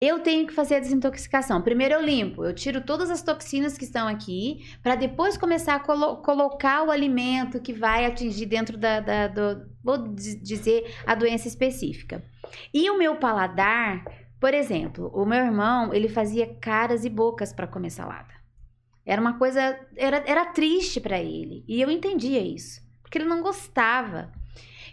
eu tenho que fazer a desintoxicação. Primeiro eu limpo, eu tiro todas as toxinas que estão aqui, para depois começar a colo colocar o alimento que vai atingir dentro da, da do, vou dizer, a doença específica. E o meu paladar, por exemplo, o meu irmão, ele fazia caras e bocas para comer salada. Era uma coisa, era, era triste para ele. E eu entendia isso, porque ele não gostava.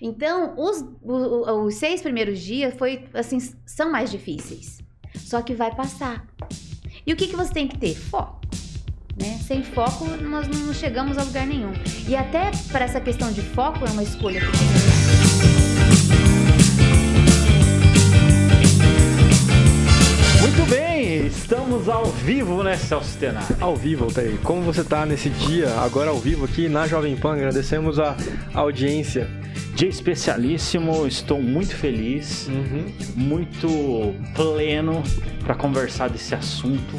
Então, os, os, os seis primeiros dias foi assim, são mais difíceis. Só que vai passar. E o que, que você tem que ter? Foco. Né? Sem foco, nós não chegamos a lugar nenhum. E até para essa questão de foco é uma escolha. Muito bem, estamos ao vivo, né, Celso Tenar? Ao vivo, Altair. Como você está nesse dia, agora ao vivo aqui na Jovem Pan, agradecemos a audiência Dia especialíssimo, estou muito feliz, uhum. muito pleno para conversar desse assunto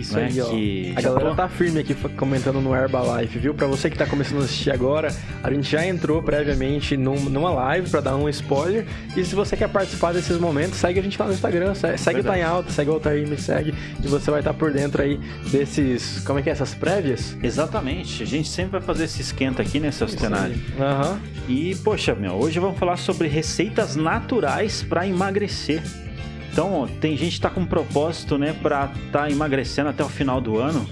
isso né, aí, ó. Que a galera tá firme aqui comentando no Herbalife, viu? Pra você que tá começando a assistir agora, a gente já entrou previamente num, numa live pra dar um spoiler. E se você quer participar desses momentos, segue a gente lá no Instagram, segue, o Tá em Alta, segue o Altair, me segue. E você vai estar tá por dentro aí desses. Como é que é? Essas prévias? Exatamente. A gente sempre vai fazer esse esquenta aqui, né, seu cenário. Aham. Uhum. E, poxa, meu, hoje vamos falar sobre receitas naturais para emagrecer. Então, tem gente que tá com um propósito, né, para tá emagrecendo até o final do ano.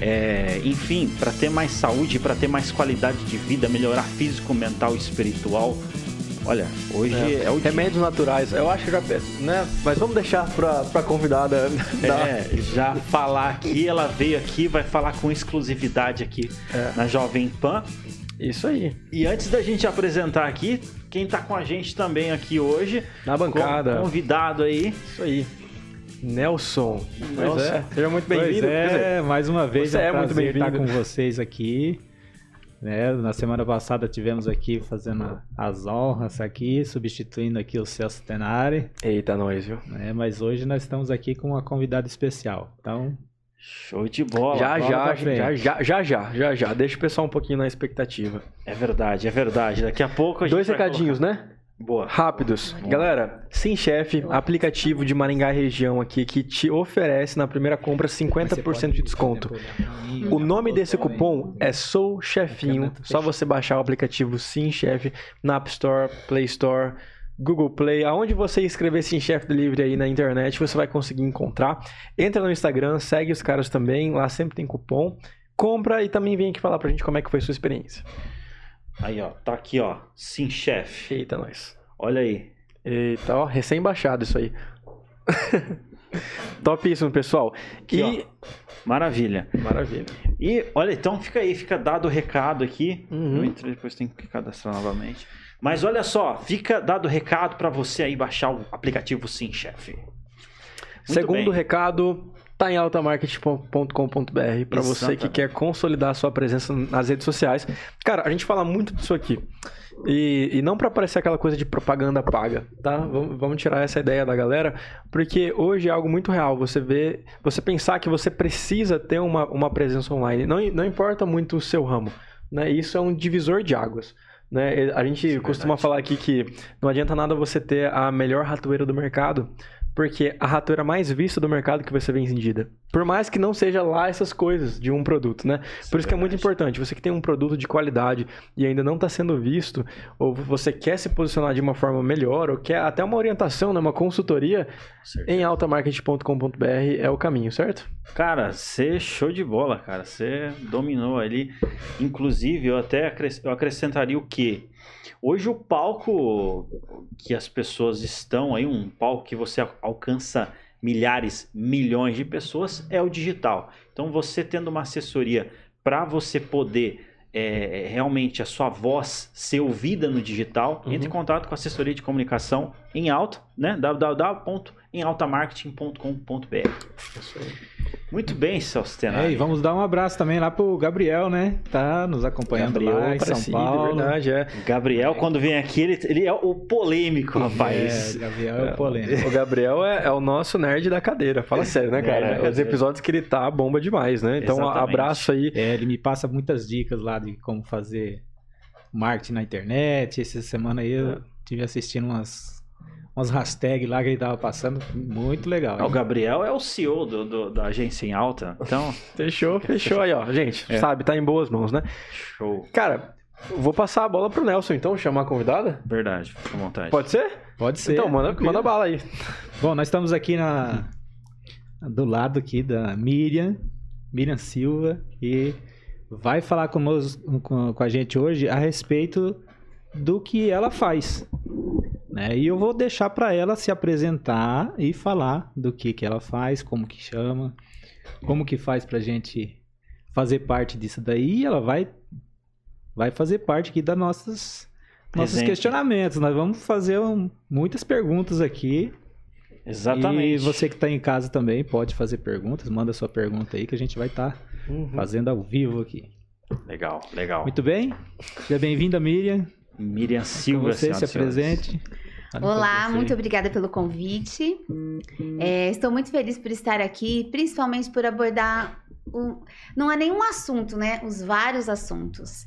É, enfim, para ter mais saúde, para ter mais qualidade de vida, melhorar físico, mental e espiritual. Olha, hoje é, é o remédios dia. naturais. Eu acho que já, né? Mas vamos deixar para para convidada é, já falar aqui. Ela veio aqui, vai falar com exclusividade aqui é. na Jovem Pan. Isso aí. E antes da gente apresentar aqui, quem está com a gente também aqui hoje. Na bancada. Convidado aí. Isso aí. Nelson. Pois é. Seja muito bem-vindo. É, mais uma vez é, é é muito bem-vindo estar com vocês aqui. Né? Na semana passada tivemos aqui fazendo as honras aqui, substituindo aqui o Celso Tenari. Eita, nós, viu? É, mas hoje nós estamos aqui com uma convidada especial. Então, Show de bola. Já, já, já, já, já, já, já, já. Deixa o pessoal um pouquinho na expectativa. É verdade, é verdade. Daqui a pouco a gente Dois recadinhos, né? Boa. Rápidos. Boa. Galera, Sim Chef, aplicativo de Maringá região aqui que te oferece na primeira compra 50% de desconto. O nome desse cupom é Sou Chefinho. Só você baixar o aplicativo Sim Chef na App Store, Play Store, Google Play, aonde você escrever Sim Chef Delivery aí na internet, você vai conseguir encontrar. Entra no Instagram, segue os caras também, lá sempre tem cupom. Compra e também vem aqui falar pra gente como é que foi sua experiência. Aí, ó, tá aqui, ó, Sim Chef. Eita, nós. Olha aí. Eita, ó, recém-baixado isso aí. Topíssimo, pessoal. Aqui, e... Ó. Maravilha. Maravilha. E olha, então fica aí, fica dado o recado aqui. Uhum. Eu entrei, depois tem que cadastrar novamente. Mas olha só, fica dado recado para você aí baixar o aplicativo Sim, chefe. Segundo bem. recado, tá em altamarketing.com.br para você que quer consolidar a sua presença nas redes sociais. Cara, a gente fala muito disso aqui. E, e não para parecer aquela coisa de propaganda paga, tá? Vamos, vamos tirar essa ideia da galera, porque hoje é algo muito real. Você vê, você pensar que você precisa ter uma, uma presença online, não, não importa muito o seu ramo, né? Isso é um divisor de águas. Né? A gente é costuma falar aqui que não adianta nada você ter a melhor ratoeira do mercado porque a ratoeira mais vista do mercado que vai ser vendida. Por mais que não seja lá essas coisas de um produto, né? Isso Por isso é que é muito importante. Você que tem um produto de qualidade e ainda não está sendo visto, ou você quer se posicionar de uma forma melhor, ou quer até uma orientação, né? uma consultoria, em altamarket.com.br é o caminho, certo? Cara, você show de bola, cara. Você dominou ali. Inclusive, eu até acrescentaria o quê? Hoje o palco que as pessoas estão aí, um palco que você alcança milhares, milhões de pessoas, é o digital. Então você tendo uma assessoria para você poder é, realmente a sua voz ser ouvida no digital, uhum. entre em contato com a assessoria de comunicação em alta, né? www.emaltamarketing.com.br. Isso aí. Muito bem, Celso É, e vamos dar um abraço também lá pro Gabriel, né? Tá nos acompanhando Gabriel, lá em São Paulo. verdade, é. Gabriel, quando vem aqui, ele, ele é o polêmico, rapaz. É, Gabriel é o polêmico. O Gabriel é, é, o nosso nerd da cadeira. Fala sério, né, cara? É, Os episódios que ele tá, bomba demais, né? Então, Exatamente. abraço aí. É, ele me passa muitas dicas lá de como fazer marketing na internet. Essa semana aí eu tive assistindo umas umas hashtags lá que ele tava passando. Muito legal. o Gabriel é o CEO do, do, da agência em alta. Então. fechou, fechou aí, ó. Gente, é. sabe, tá em boas mãos, né? Show. Cara, vou passar a bola pro Nelson, então, chamar a convidada? Verdade, fica à vontade. Pode ser? Pode ser. Então, manda, manda bala aí. Bom, nós estamos aqui na, do lado aqui da Miriam, Miriam Silva, e vai falar conosco, com, com a gente hoje a respeito do que ela faz. Né? E eu vou deixar para ela se apresentar e falar do que, que ela faz, como que chama, como que faz para gente fazer parte disso daí. E ela vai, vai fazer parte aqui das nossas nossos questionamentos. Nós vamos fazer um, muitas perguntas aqui. Exatamente. E você que está em casa também pode fazer perguntas. Manda sua pergunta aí que a gente vai estar tá uhum. fazendo ao vivo aqui. Legal, legal. Muito bem. Seja bem-vinda, Miriam. Miriam Silva, você se apresente. Olá, muito obrigada pelo convite. É, estou muito feliz por estar aqui, principalmente por abordar. Um, não é nenhum assunto, né? Os vários assuntos.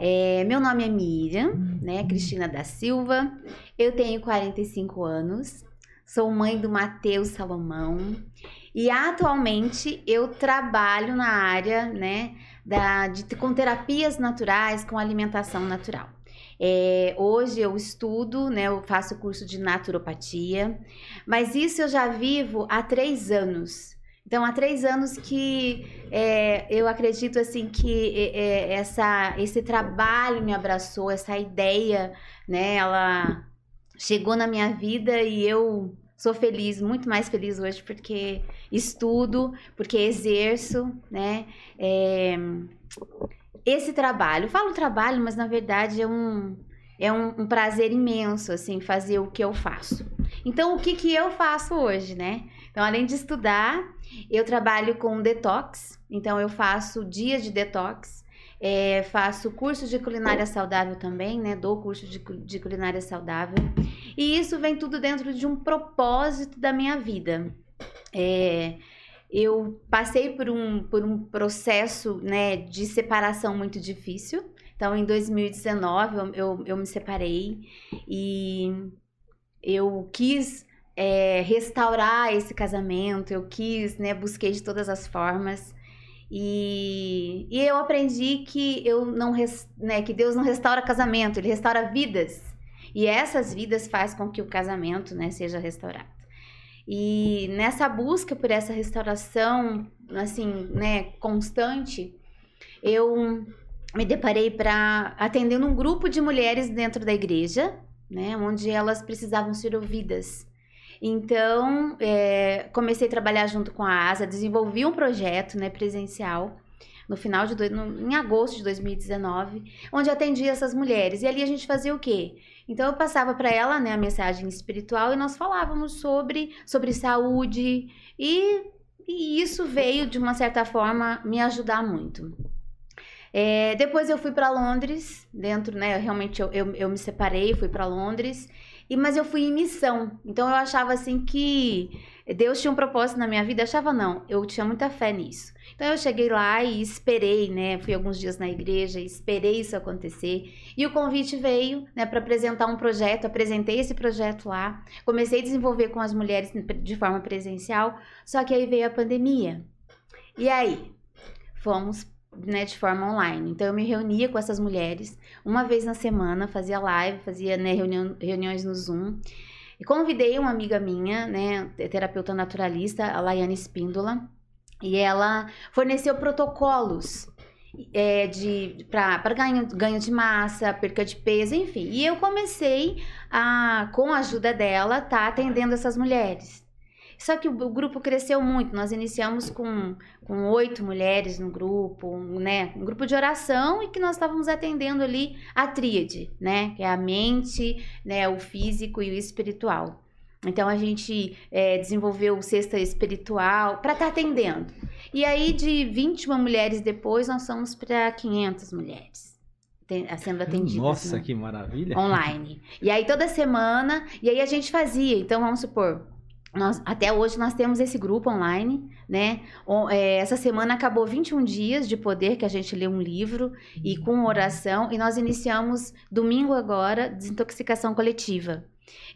É, meu nome é Miriam, né? Cristina da Silva. Eu tenho 45 anos. Sou mãe do Matheus Salomão. E atualmente eu trabalho na área, né? Da, de, com terapias naturais, com alimentação natural. É, hoje eu estudo, né, eu faço curso de naturopatia, mas isso eu já vivo há três anos. Então, há três anos que é, eu acredito assim que é, é, essa, esse trabalho me abraçou, essa ideia, né, ela chegou na minha vida e eu sou feliz, muito mais feliz hoje porque estudo, porque exerço, né? É, esse trabalho, falo trabalho, mas na verdade é um é um, um, prazer imenso assim fazer o que eu faço. Então o que que eu faço hoje, né? Então além de estudar, eu trabalho com detox. Então eu faço dias de detox, é, faço curso de culinária saudável também, né? Dou curso de, de culinária saudável e isso vem tudo dentro de um propósito da minha vida. É, eu passei por um, por um processo né, de separação muito difícil. Então, em 2019, eu, eu, eu me separei e eu quis é, restaurar esse casamento, eu quis, né, busquei de todas as formas. E, e eu aprendi que eu não né, que Deus não restaura casamento, ele restaura vidas. E essas vidas faz com que o casamento né, seja restaurado. E nessa busca por essa restauração, assim, né, constante, eu me deparei para atendendo um grupo de mulheres dentro da igreja, né, onde elas precisavam ser ouvidas. Então, é, comecei a trabalhar junto com a ASA, desenvolvi um projeto, né, presencial, no final de no, em agosto de 2019, onde atendia essas mulheres. E ali a gente fazia o quê? Então eu passava para ela, né, a mensagem espiritual e nós falávamos sobre sobre saúde e, e isso veio de uma certa forma me ajudar muito. É, depois eu fui para Londres, dentro, né? Realmente eu, eu, eu me separei, fui para Londres, e mas eu fui em missão. Então eu achava assim que Deus tinha um propósito na minha vida. Eu achava não, eu tinha muita fé nisso. Então eu cheguei lá e esperei, né? Fui alguns dias na igreja, esperei isso acontecer. E o convite veio, né, para apresentar um projeto. Apresentei esse projeto lá. Comecei a desenvolver com as mulheres de forma presencial. Só que aí veio a pandemia. E aí, fomos né, de forma online. Então eu me reunia com essas mulheres uma vez na semana, fazia live, fazia né, reunião, reuniões no Zoom. E convidei uma amiga minha, né, terapeuta naturalista, a Laiane Espíndola, e ela forneceu protocolos é, de para ganho, ganho de massa, perca de peso, enfim. E eu comecei a, com a ajuda dela, tá atendendo essas mulheres. Só que o, o grupo cresceu muito. Nós iniciamos com, com oito mulheres no grupo, um, né? Um grupo de oração e que nós estávamos atendendo ali a tríade, né? Que é a mente, né? O físico e o espiritual. Então a gente é, desenvolveu o cesta espiritual para estar tá atendendo. E aí, de 21 mulheres depois, nós somos para 500 mulheres sendo atendidas. Nossa, né? que maravilha! Online. E aí, toda semana, e aí a gente fazia. Então, vamos supor, nós, até hoje nós temos esse grupo online, né? É, essa semana acabou 21 dias de poder que a gente lê um livro e com oração, e nós iniciamos domingo agora desintoxicação coletiva.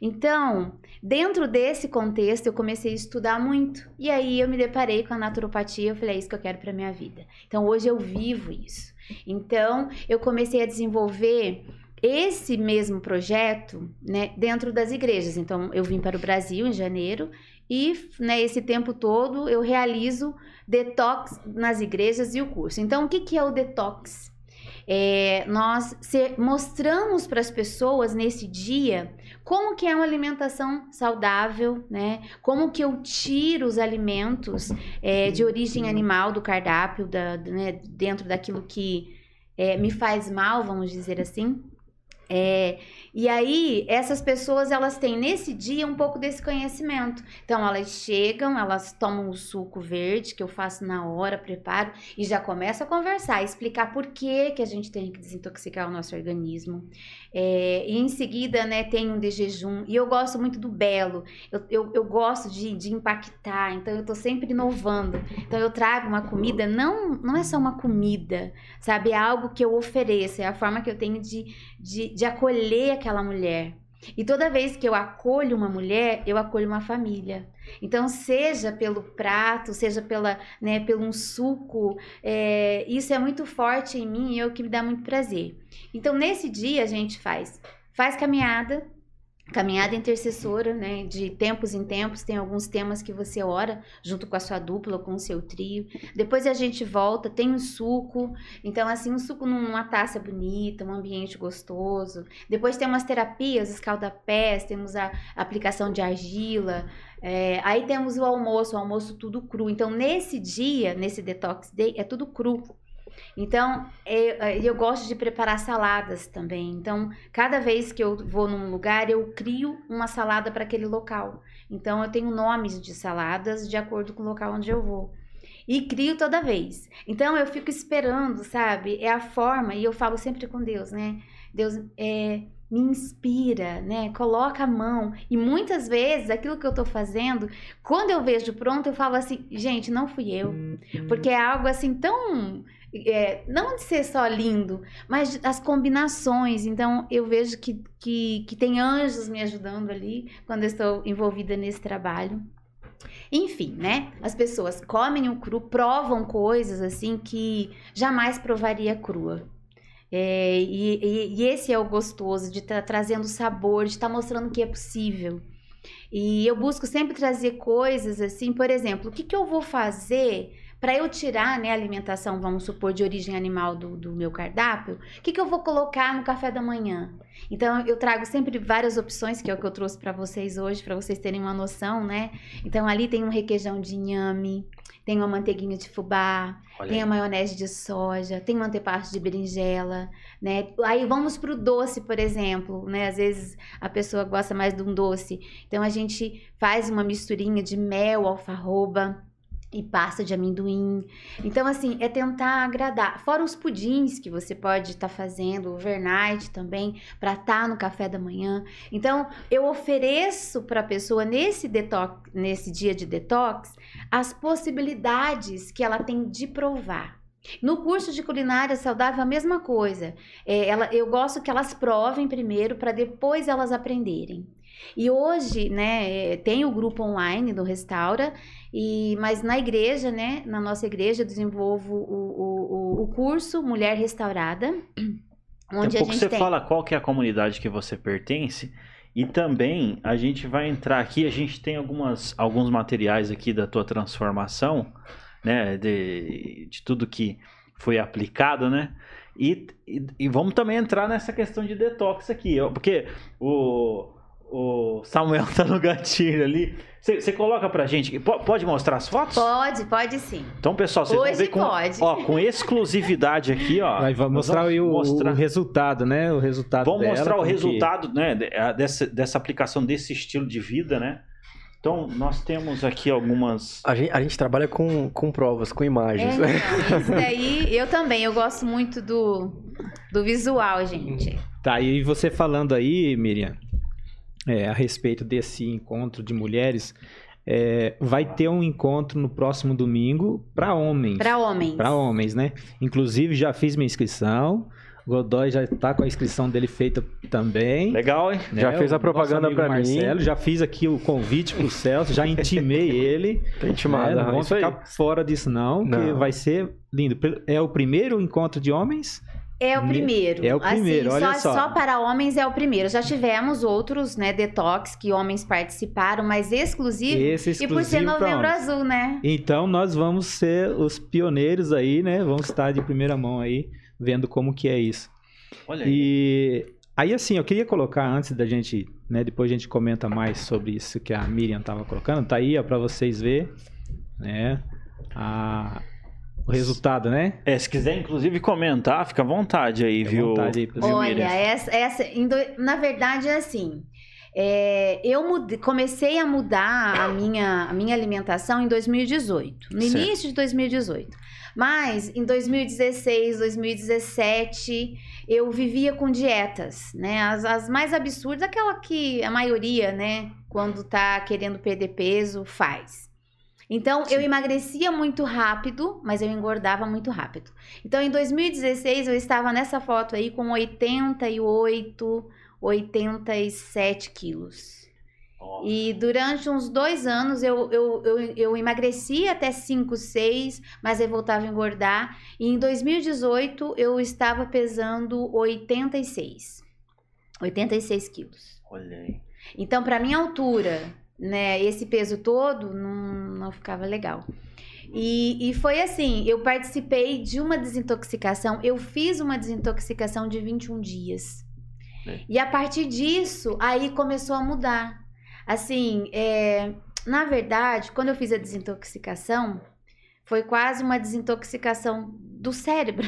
Então, dentro desse contexto, eu comecei a estudar muito. E aí eu me deparei com a naturopatia, eu falei, é isso que eu quero para minha vida. Então, hoje eu vivo isso. Então, eu comecei a desenvolver esse mesmo projeto, né, dentro das igrejas. Então, eu vim para o Brasil em janeiro e, né, esse tempo todo eu realizo detox nas igrejas e o curso. Então, o que, que é o detox? É, nós mostramos para as pessoas nesse dia como que é uma alimentação saudável, né? Como que eu tiro os alimentos é, de origem animal do cardápio, da, né, dentro daquilo que é, me faz mal, vamos dizer assim. É, e aí, essas pessoas, elas têm nesse dia um pouco desse conhecimento. Então, elas chegam, elas tomam o suco verde, que eu faço na hora, preparo, e já começo a conversar, explicar por que, que a gente tem que desintoxicar o nosso organismo. É, e em seguida, né, tem um de jejum. E eu gosto muito do belo. Eu, eu, eu gosto de, de impactar, então eu tô sempre inovando. Então, eu trago uma comida, não, não é só uma comida, sabe? É algo que eu ofereço, é a forma que eu tenho de, de, de acolher aquela mulher. E toda vez que eu acolho uma mulher, eu acolho uma família. Então, seja pelo prato, seja pela, né, pelo um suco, é, isso é muito forte em mim e é o que me dá muito prazer. Então, nesse dia a gente faz, faz caminhada, caminhada intercessora, né? De tempos em tempos, tem alguns temas que você ora junto com a sua dupla, com o seu trio. Depois a gente volta, tem um suco. Então, assim, um suco numa taça bonita, um ambiente gostoso. Depois tem umas terapias, escaldapés, temos a aplicação de argila. É, aí temos o almoço, o almoço tudo cru. Então, nesse dia, nesse detox day, é tudo cru. Então, eu, eu gosto de preparar saladas também. Então, cada vez que eu vou num lugar, eu crio uma salada para aquele local. Então, eu tenho nomes de saladas de acordo com o local onde eu vou. E crio toda vez. Então, eu fico esperando, sabe? É a forma, e eu falo sempre com Deus, né? Deus, é, me inspira, né? Coloca a mão. E muitas vezes aquilo que eu tô fazendo, quando eu vejo pronto, eu falo assim, gente, não fui eu. Porque é algo assim tão é, não de ser só lindo, mas as combinações. Então, eu vejo que, que, que tem anjos me ajudando ali quando eu estou envolvida nesse trabalho. Enfim, né? As pessoas comem o cru, provam coisas assim que jamais provaria crua. É, e, e, e, esse é o gostoso de estar tá trazendo sabor, de estar tá mostrando que é possível. E eu busco sempre trazer coisas assim, por exemplo, o que, que eu vou fazer para eu tirar né, a alimentação, vamos supor, de origem animal do, do meu cardápio, o que, que eu vou colocar no café da manhã? Então, eu trago sempre várias opções, que é o que eu trouxe para vocês hoje, para vocês terem uma noção, né? Então, ali tem um requeijão de inhame, tem uma manteiguinha de fubá, Olha tem aí. a maionese de soja, tem um antepasto de berinjela, né? Aí vamos para o doce, por exemplo, né? Às vezes a pessoa gosta mais de um doce. Então, a gente faz uma misturinha de mel, alfarroba, e pasta de amendoim. Então, assim, é tentar agradar. Fora os pudins que você pode estar tá fazendo, overnight também, para estar tá no café da manhã. Então, eu ofereço para a pessoa nesse detox, nesse dia de detox, as possibilidades que ela tem de provar. No curso de culinária saudável, a mesma coisa. É, ela, eu gosto que elas provem primeiro para depois elas aprenderem. E hoje, né, tem o grupo online do Restaura, e, mas na igreja, né, na nossa igreja, eu desenvolvo o, o, o curso Mulher Restaurada. Onde Daqui a pouco você tem... fala qual que é a comunidade que você pertence. E também a gente vai entrar aqui, a gente tem algumas, alguns materiais aqui da tua transformação, né? De, de tudo que foi aplicado, né? E, e, e, vamos também entrar nessa questão de detox aqui, porque o, o Samuel tá no gatilho ali. Você coloca pra gente. Pode mostrar as fotos? Pode, pode sim. Então, pessoal, vocês vão ver com, pode. Ó, com exclusividade aqui, ó. Vai mostrar o, mostrar... o, resultado, né? O resultado Vamos dela, mostrar o resultado, que... né? Dessa, dessa aplicação desse estilo de vida, né? Então, nós temos aqui algumas. A gente, a gente trabalha com, com provas, com imagens. É, então, isso daí, eu também, eu gosto muito do, do visual, gente. Tá, e você falando aí, Miriam, é, a respeito desse encontro de mulheres. É, vai ter um encontro no próximo domingo para homens. Para homens. Para homens, né? Inclusive, já fiz minha inscrição. Godoy já está com a inscrição dele feita também. Legal, hein? Né? Já fez a propaganda para mim. Já fiz aqui o convite pro Celso, já intimei ele. Tá intimado. Né? Não vamos ficar fora disso não, não, que vai ser lindo. É o primeiro encontro de homens é o primeiro. É o primeiro, assim, olha só, só. Só para homens é o primeiro. Já tivemos outros, né, detox que homens participaram, mas exclusivo. Esse exclusivo e por ser novembro azul, né? Então nós vamos ser os pioneiros aí, né? Vamos estar de primeira mão aí, vendo como que é isso. Olha aí. E aí assim, eu queria colocar antes da gente, né, depois a gente comenta mais sobre isso que a Miriam estava colocando, tá aí, ó, para vocês ver, né? A o resultado, né? É, se quiser inclusive comentar, fica à vontade aí, fica viu? Vontade aí, Olha, essa, essa, na verdade é assim. É, eu mude, comecei a mudar a minha, a minha alimentação em 2018, no certo. início de 2018. Mas em 2016, 2017, eu vivia com dietas, né? As, as mais absurdas, aquela que a maioria, né, quando tá querendo perder peso, faz. Então, Sim. eu emagrecia muito rápido, mas eu engordava muito rápido. Então, em 2016, eu estava nessa foto aí com 88, 87 quilos. E durante uns dois anos eu, eu, eu, eu emagreci até 5, 6, mas eu voltava a engordar. E em 2018 eu estava pesando 86. 86 quilos. Olha aí. Então, para minha altura, né, esse peso todo, não, não ficava legal. E, e foi assim, eu participei de uma desintoxicação, eu fiz uma desintoxicação de 21 dias. É. E a partir disso, aí começou a mudar. Assim, é, na verdade, quando eu fiz a desintoxicação, foi quase uma desintoxicação do cérebro.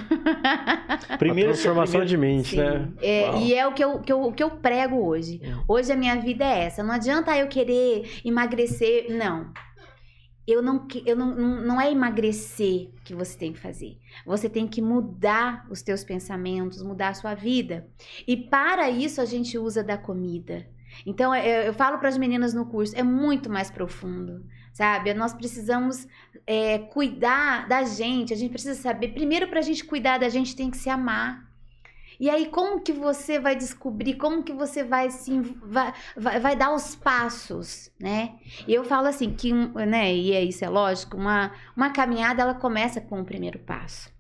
Primeira transformação de mente, Sim. né? É, e é o que eu, que, eu, que eu prego hoje. É. Hoje a minha vida é essa. Não adianta eu querer emagrecer. Não. Eu não, eu não, não é emagrecer que você tem que fazer. Você tem que mudar os teus pensamentos, mudar a sua vida. E para isso a gente usa da comida. Então eu, eu falo para as meninas no curso, é muito mais profundo sabe? Nós precisamos é, cuidar da gente, a gente precisa saber. Primeiro, para a gente cuidar da gente, tem que se amar. E aí, como que você vai descobrir, como que você vai se vai, vai, vai, dar os passos, né? E eu falo assim, que, né, e é isso é lógico, uma, uma caminhada ela começa com o primeiro passo.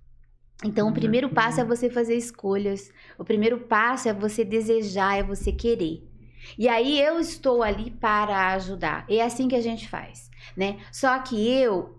Então, o primeiro passo é você fazer escolhas. O primeiro passo é você desejar, é você querer. E aí eu estou ali para ajudar. É assim que a gente faz né? Só que eu,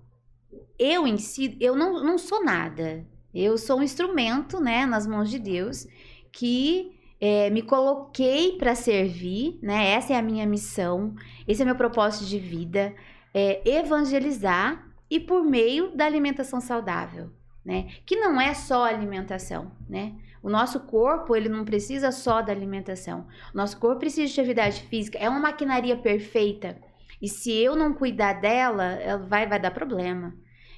eu em si, eu não, não sou nada. Eu sou um instrumento, né, nas mãos de Deus, que é, me coloquei para servir, né? Essa é a minha missão, esse é meu propósito de vida, é evangelizar e por meio da alimentação saudável, né? Que não é só alimentação, né? O nosso corpo, ele não precisa só da alimentação. O nosso corpo precisa de atividade física. É uma maquinaria perfeita. E se eu não cuidar dela, ela vai, vai dar problema.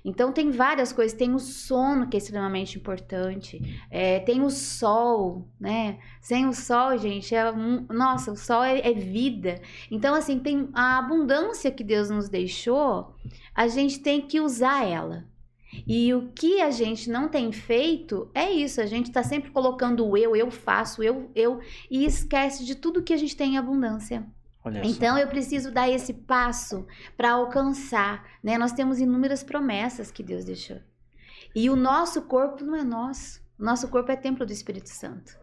Então tem várias coisas, tem o sono que é extremamente importante, é, tem o sol, né? Sem o sol, gente, é nossa, o sol é, é, vida. Então assim tem a abundância que Deus nos deixou, a gente tem que usar ela. E o que a gente não tem feito é isso, a gente está sempre colocando o eu, eu faço, eu, eu, e esquece de tudo que a gente tem em abundância. Então eu preciso dar esse passo para alcançar, né? Nós temos inúmeras promessas que Deus deixou. E o nosso corpo não é nosso. O nosso corpo é templo do Espírito Santo.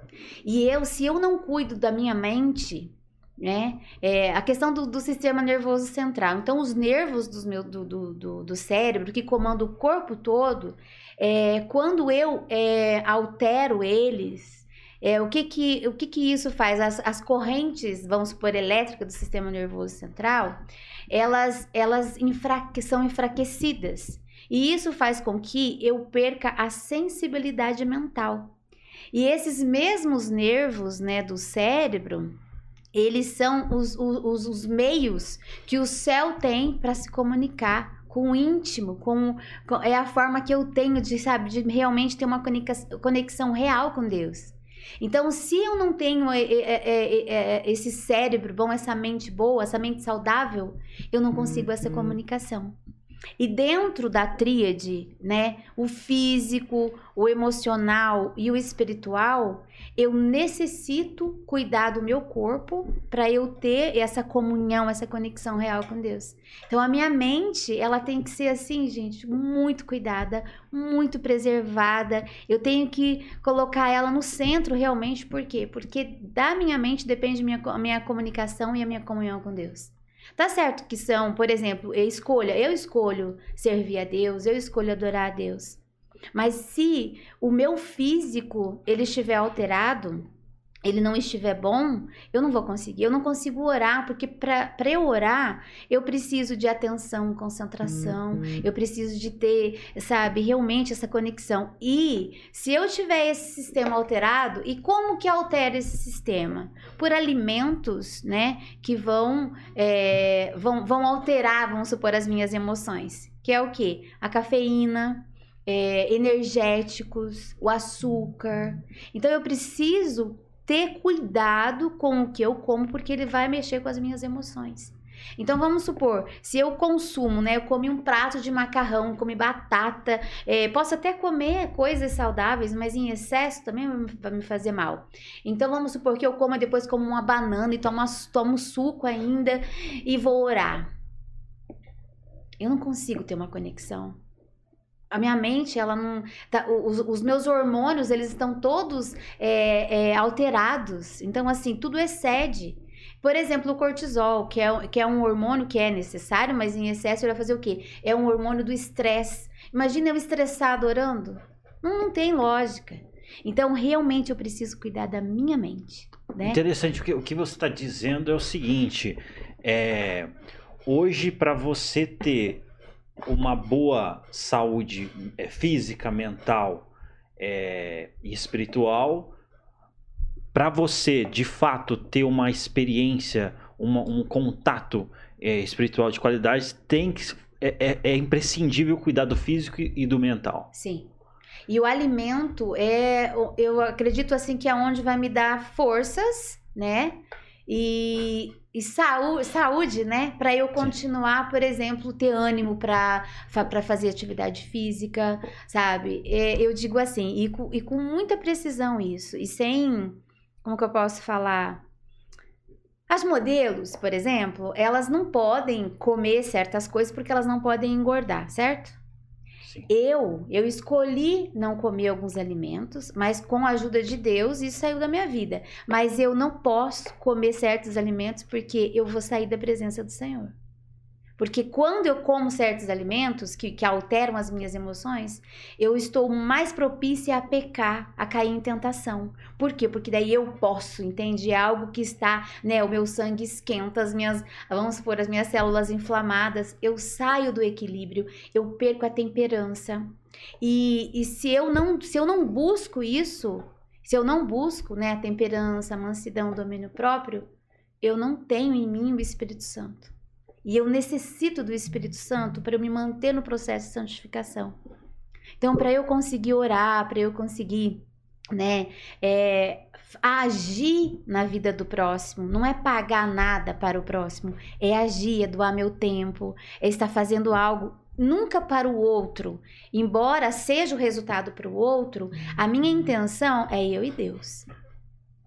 E eu, se eu não cuido da minha mente, né? É, a questão do, do, sistema nervoso central. Então, os nervos do, meu, do, do, do cérebro que comandam o corpo todo, é, quando eu é, altero eles, é, o que que, o que que isso faz? As, as correntes, vamos supor, elétricas do sistema nervoso central, elas, elas enfraque, são enfraquecidas. E isso faz com que eu perca a sensibilidade mental. E esses mesmos nervos né, do cérebro, eles são os, os, os meios que o céu tem para se comunicar com o íntimo, com, com, é a forma que eu tenho de, sabe, de realmente ter uma conexão, conexão real com Deus. Então, se eu não tenho é, é, é, esse cérebro bom, essa mente boa, essa mente saudável, eu não consigo essa uhum. comunicação. E dentro da tríade, né, o físico, o emocional e o espiritual, eu necessito cuidar do meu corpo para eu ter essa comunhão, essa conexão real com Deus. Então a minha mente, ela tem que ser assim, gente, muito cuidada, muito preservada. Eu tenho que colocar ela no centro realmente, por quê? Porque da minha mente depende minha, minha comunicação e a minha comunhão com Deus. Tá certo que são, por exemplo, eu escolha, eu escolho servir a Deus, eu escolho adorar a Deus. Mas se o meu físico ele estiver alterado, ele não estiver bom, eu não vou conseguir. Eu não consigo orar, porque para eu orar, eu preciso de atenção, concentração, uhum. eu preciso de ter, sabe, realmente essa conexão. E se eu tiver esse sistema alterado, e como que altera esse sistema? Por alimentos, né, que vão, é, vão, vão alterar, vamos supor, as minhas emoções. Que é o quê? A cafeína, é, energéticos, o açúcar. Então eu preciso ter cuidado com o que eu como, porque ele vai mexer com as minhas emoções. Então vamos supor, se eu consumo, né? Eu comi um prato de macarrão, comi batata, é, posso até comer coisas saudáveis, mas em excesso também vai me fazer mal. Então vamos supor que eu como depois como uma banana e tomo, tomo suco ainda e vou orar. Eu não consigo ter uma conexão a minha mente, ela não. Tá, os, os, meus hormônios, eles estão todos é, é, alterados. Então, assim, tudo excede. Por exemplo, o cortisol, que é, que é um hormônio que é necessário, mas em excesso ele vai fazer o quê? É um hormônio do estresse. Imagina eu estressado orando? Não, não tem lógica. Então, realmente, eu preciso cuidar da minha mente. Né? Interessante, o que, o que você está dizendo é o seguinte: é, hoje, para você ter uma boa saúde é, física, mental é, e espiritual, para você de fato ter uma experiência, uma, um contato é, espiritual de qualidade, tem que é, é, é, imprescindível cuidar do físico e do mental. Sim. E o alimento é, eu acredito assim que é onde vai me dar forças, né? E, e saúde, saúde, né? Para eu continuar, Sim. por exemplo, ter ânimo para fazer atividade física, sabe? É, eu digo assim, e com, e com muita precisão isso, e sem, como que eu posso falar? As modelos, por exemplo, elas não podem comer certas coisas porque elas não podem engordar, certo? Eu, eu escolhi não comer alguns alimentos, mas com a ajuda de Deus isso saiu da minha vida. Mas eu não posso comer certos alimentos porque eu vou sair da presença do Senhor. Porque quando eu como certos alimentos que, que alteram as minhas emoções, eu estou mais propícia a pecar, a cair em tentação. Por quê? Porque daí eu posso, entende? É algo que está, né? O meu sangue esquenta, as minhas, vamos supor, as minhas células inflamadas, eu saio do equilíbrio, eu perco a temperança. E, e se eu não, se eu não busco isso, se eu não busco, né, a temperança, a mansidão, o domínio próprio, eu não tenho em mim o Espírito Santo. E eu necessito do Espírito Santo para eu me manter no processo de santificação. Então, para eu conseguir orar, para eu conseguir, né, é, agir na vida do próximo, não é pagar nada para o próximo, é agir, é doar meu tempo, é estar fazendo algo nunca para o outro. Embora seja o resultado para o outro, a minha intenção é eu e Deus.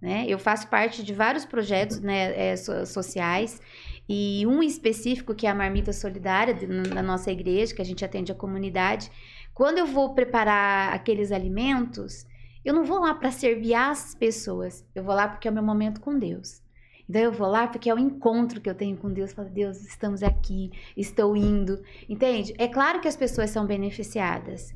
Né? Eu faço parte de vários projetos né, é, sociais e um específico, que é a marmita solidária da nossa igreja, que a gente atende a comunidade. Quando eu vou preparar aqueles alimentos, eu não vou lá para servir as pessoas, eu vou lá porque é o meu momento com Deus. Então eu vou lá porque é o encontro que eu tenho com Deus. Falo, Deus, estamos aqui, estou indo. Entende? É claro que as pessoas são beneficiadas.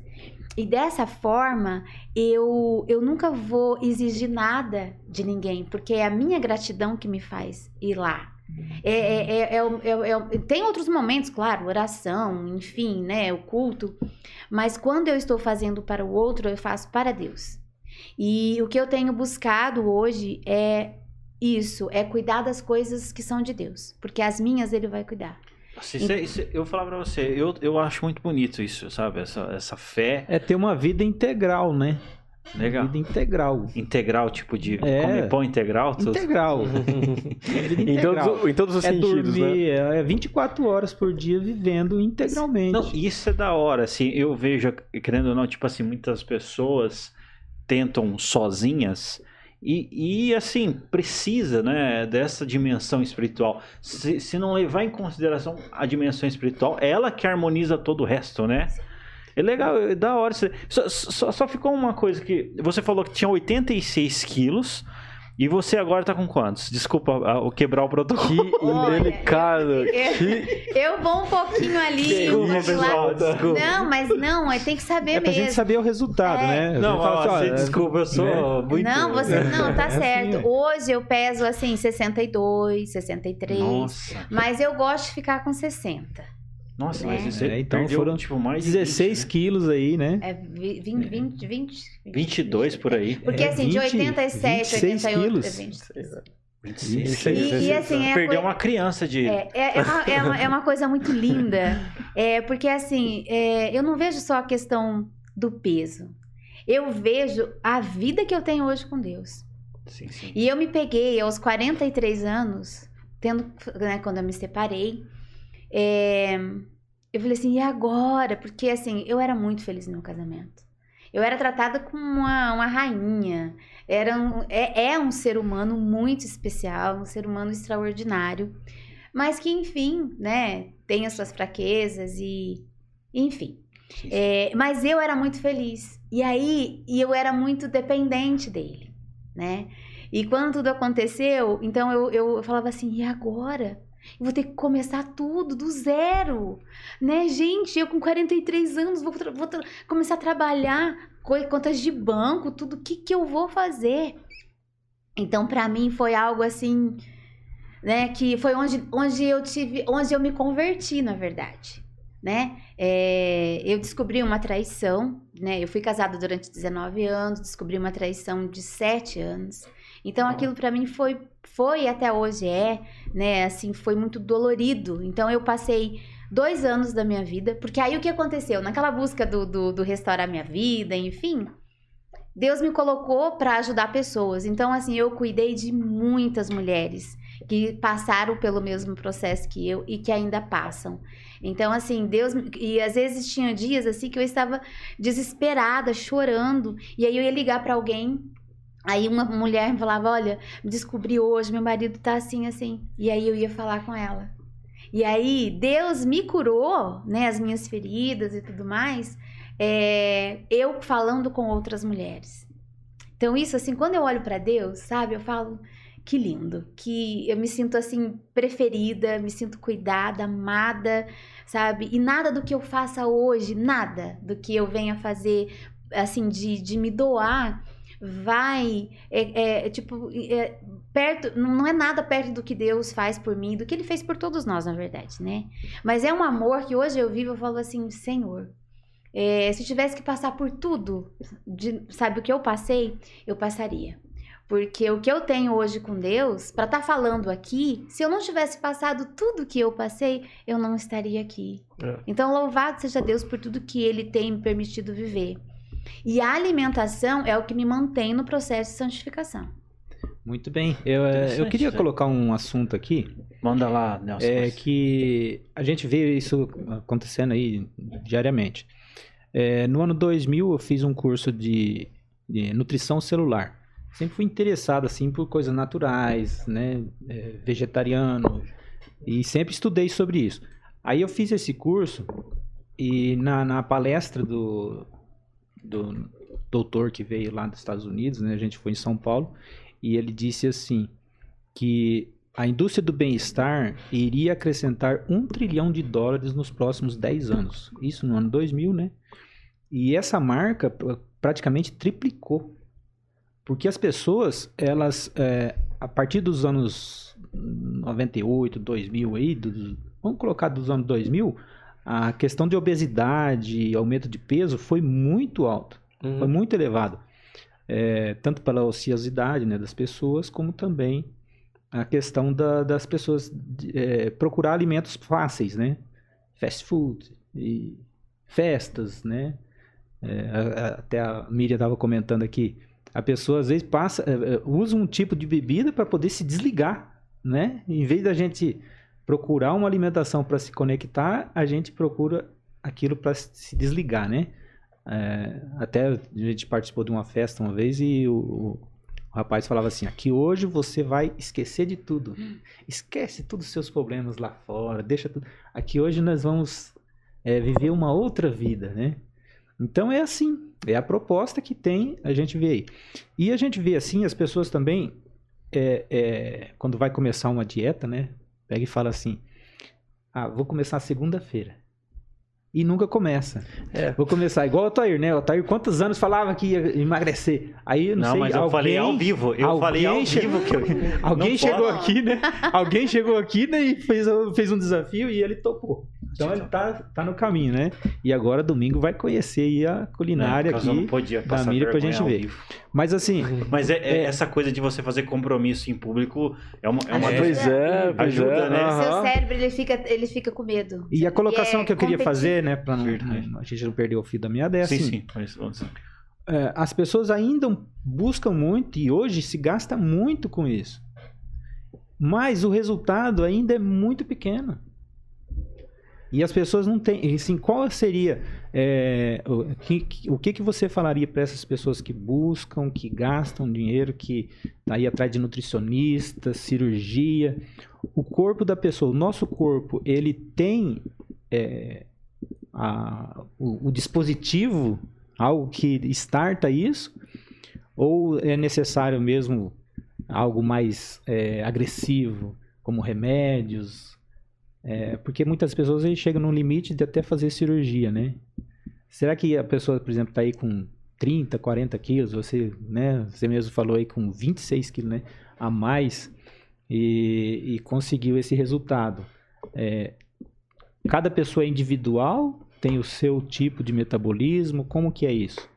E dessa forma, eu, eu nunca vou exigir nada de ninguém, porque é a minha gratidão que me faz ir lá. É, é, é, é, tem outros momentos, claro, oração, enfim, né, o culto, mas quando eu estou fazendo para o outro, eu faço para Deus. E o que eu tenho buscado hoje é isso, é cuidar das coisas que são de Deus, porque as minhas ele vai cuidar. Isso, isso, eu vou falar pra você, eu, eu acho muito bonito isso, sabe? Essa, essa fé. É ter uma vida integral, né? Legal. Vida integral. Integral, tipo de é, comer pão integral? Integral. em, todos, em todos os é sentidos, dormir, né? É 24 horas por dia vivendo integralmente. Não, isso é da hora, assim, eu vejo, querendo ou não, tipo assim, muitas pessoas tentam sozinhas e, e, assim, precisa né, dessa dimensão espiritual. Se, se não levar em consideração a dimensão espiritual, é ela que harmoniza todo o resto, né? É legal, é da hora. Só, só, só ficou uma coisa que. Você falou que tinha 86 quilos. E você agora tá com quantos? Desculpa o quebrar o protocolo. Que indelicado. Eu, eu, eu, vou um pouquinho ali. Desculpa, pessoal, desculpa. Não, mas não, é, tem que saber é mesmo. Pra gente saber o resultado, é. né? Não, ó, assim, desculpa, eu sou né? muito... Não, você não, tá certo. Hoje eu peso assim 62, 63. Nossa. Mas eu gosto de ficar com 60. Nossa, né? mas você é, então perdeu, foram tipo mais 16 20, né? quilos aí, né? É 20, 20, 20, 20 22 por aí. Porque é, assim, 20, de 87, 88, quilos. é 26. 26. E, e, assim, é Perdeu uma criança de. É, é, é, uma, é, uma, é uma coisa muito linda. É, porque, assim, é, eu não vejo só a questão do peso. Eu vejo a vida que eu tenho hoje com Deus. Sim, sim. E eu me peguei aos 43 anos, tendo, né, quando eu me separei. É, eu falei assim, e agora? Porque assim, eu era muito feliz no meu casamento. Eu era tratada como uma, uma rainha. Era um, é, é um ser humano muito especial, um ser humano extraordinário. Mas que, enfim, né, tem as suas fraquezas e. Enfim. É, mas eu era muito feliz. E aí, e eu era muito dependente dele, né? E quando tudo aconteceu, então eu, eu falava assim, e agora? Eu vou ter que começar tudo do zero, né, gente? Eu com 43 anos vou, vou começar a trabalhar contas de banco, tudo. O que, que eu vou fazer? Então, para mim, foi algo assim, né? Que foi onde, onde eu tive, onde eu me converti, na verdade, né? É, eu descobri uma traição, né? Eu fui casada durante 19 anos, descobri uma traição de 7 anos. Então aquilo para mim foi foi até hoje é, né, assim, foi muito dolorido. Então eu passei dois anos da minha vida, porque aí o que aconteceu? Naquela busca do, do, do restaurar minha vida, enfim, Deus me colocou para ajudar pessoas. Então, assim, eu cuidei de muitas mulheres que passaram pelo mesmo processo que eu e que ainda passam. Então, assim, Deus. E às vezes tinha dias assim que eu estava desesperada, chorando, e aí eu ia ligar para alguém Aí uma mulher me falava, olha, descobri hoje, meu marido tá assim, assim. E aí eu ia falar com ela. E aí Deus me curou, né, as minhas feridas e tudo mais, é, eu falando com outras mulheres. Então isso assim, quando eu olho para Deus, sabe, eu falo que lindo, que eu me sinto assim preferida, me sinto cuidada, amada, sabe? E nada do que eu faça hoje, nada do que eu venha fazer assim de, de me doar vai, é, é tipo, é, perto, não é nada perto do que Deus faz por mim, do que Ele fez por todos nós, na verdade, né? Mas é um amor que hoje eu vivo, eu falo assim, Senhor, é, se eu tivesse que passar por tudo, de, sabe o que eu passei, eu passaria. Porque o que eu tenho hoje com Deus, para estar tá falando aqui, se eu não tivesse passado tudo que eu passei, eu não estaria aqui. É. Então, louvado seja Deus por tudo que Ele tem me permitido viver. E a alimentação é o que me mantém no processo de santificação. Muito bem. Eu, é, eu queria colocar um assunto aqui. Manda lá, Nelson. É que a gente vê isso acontecendo aí diariamente. É, no ano 2000 eu fiz um curso de, de, nutrição celular. Sempre fui interessado assim por coisas naturais, né, é, vegetariano e sempre estudei sobre isso. Aí eu fiz esse curso e na, na palestra do, do doutor que veio lá dos Estados Unidos, né? A gente foi em São Paulo e ele disse assim que a indústria do bem-estar iria acrescentar um trilhão de dólares nos próximos 10 anos. Isso no ano 2000, né? E essa marca praticamente triplicou. Porque as pessoas, elas, é, a partir dos anos 98, 2000 aí, do, vamos colocar dos anos 2000, a questão de obesidade, aumento de peso foi muito alto, uhum. foi muito elevado. É, tanto pela ociosidade né, das pessoas, como também a questão da, das pessoas de, é, procurar alimentos fáceis, né? Fast food e festas, né? É, até a Miriam estava comentando aqui. A pessoa às vezes passa, é, é, usa um tipo de bebida para poder se desligar, né? Em vez da gente procurar uma alimentação para se conectar, a gente procura aquilo para se desligar, né? É, até a gente participou de uma festa uma vez e o, o, rapaz falava assim: aqui hoje você vai esquecer de tudo. Esquece todos os seus problemas lá fora, deixa tudo. Aqui hoje nós vamos é, viver uma outra vida, né? Então é assim, é a proposta que tem, a gente vê aí. E a gente vê assim, as pessoas também, é, é, quando vai começar uma dieta, né? Pega e fala assim: ah, vou começar segunda-feira e nunca começa. É. Vou começar igual o Otair, né? O Otair, quantos anos falava que ia emagrecer? Aí, não, não sei, mas eu alguém, falei ao vivo. Eu falei ao vivo que eu... Alguém chegou aqui, né? alguém chegou aqui, né? E fez, fez um desafio e ele topou. Então ele tá, tá no caminho, né? E agora domingo vai conhecer aí a culinária não, aqui não podia da Miriam pra gente ver. Mas assim. Mas é, é, é, essa coisa de você fazer compromisso em público é uma. É uma pois é, ajuda, é. né? O seu cérebro ele fica, ele fica com medo. E a colocação é que eu queria fazer, né? Pra não, a gente não perder o fio da minha ideia. Sim, assim, sim. Mas, é, as pessoas ainda buscam muito e hoje se gasta muito com isso. Mas o resultado ainda é muito pequeno. E as pessoas não têm. Assim, qual seria. É, o, que, o que, que você falaria para essas pessoas que buscam, que gastam dinheiro, que tá aí atrás de nutricionista, cirurgia? O corpo da pessoa, o nosso corpo, ele tem é, a, o, o dispositivo, algo que starta isso? Ou é necessário mesmo algo mais é, agressivo, como remédios, é, porque muitas pessoas chegam no limite de até fazer cirurgia, né? Será que a pessoa, por exemplo, está aí com 30, 40 quilos, você, né, você mesmo falou aí com 26 quilos, né, a mais, e, e conseguiu esse resultado. É, cada pessoa é individual, tem o seu tipo de metabolismo, como que é isso?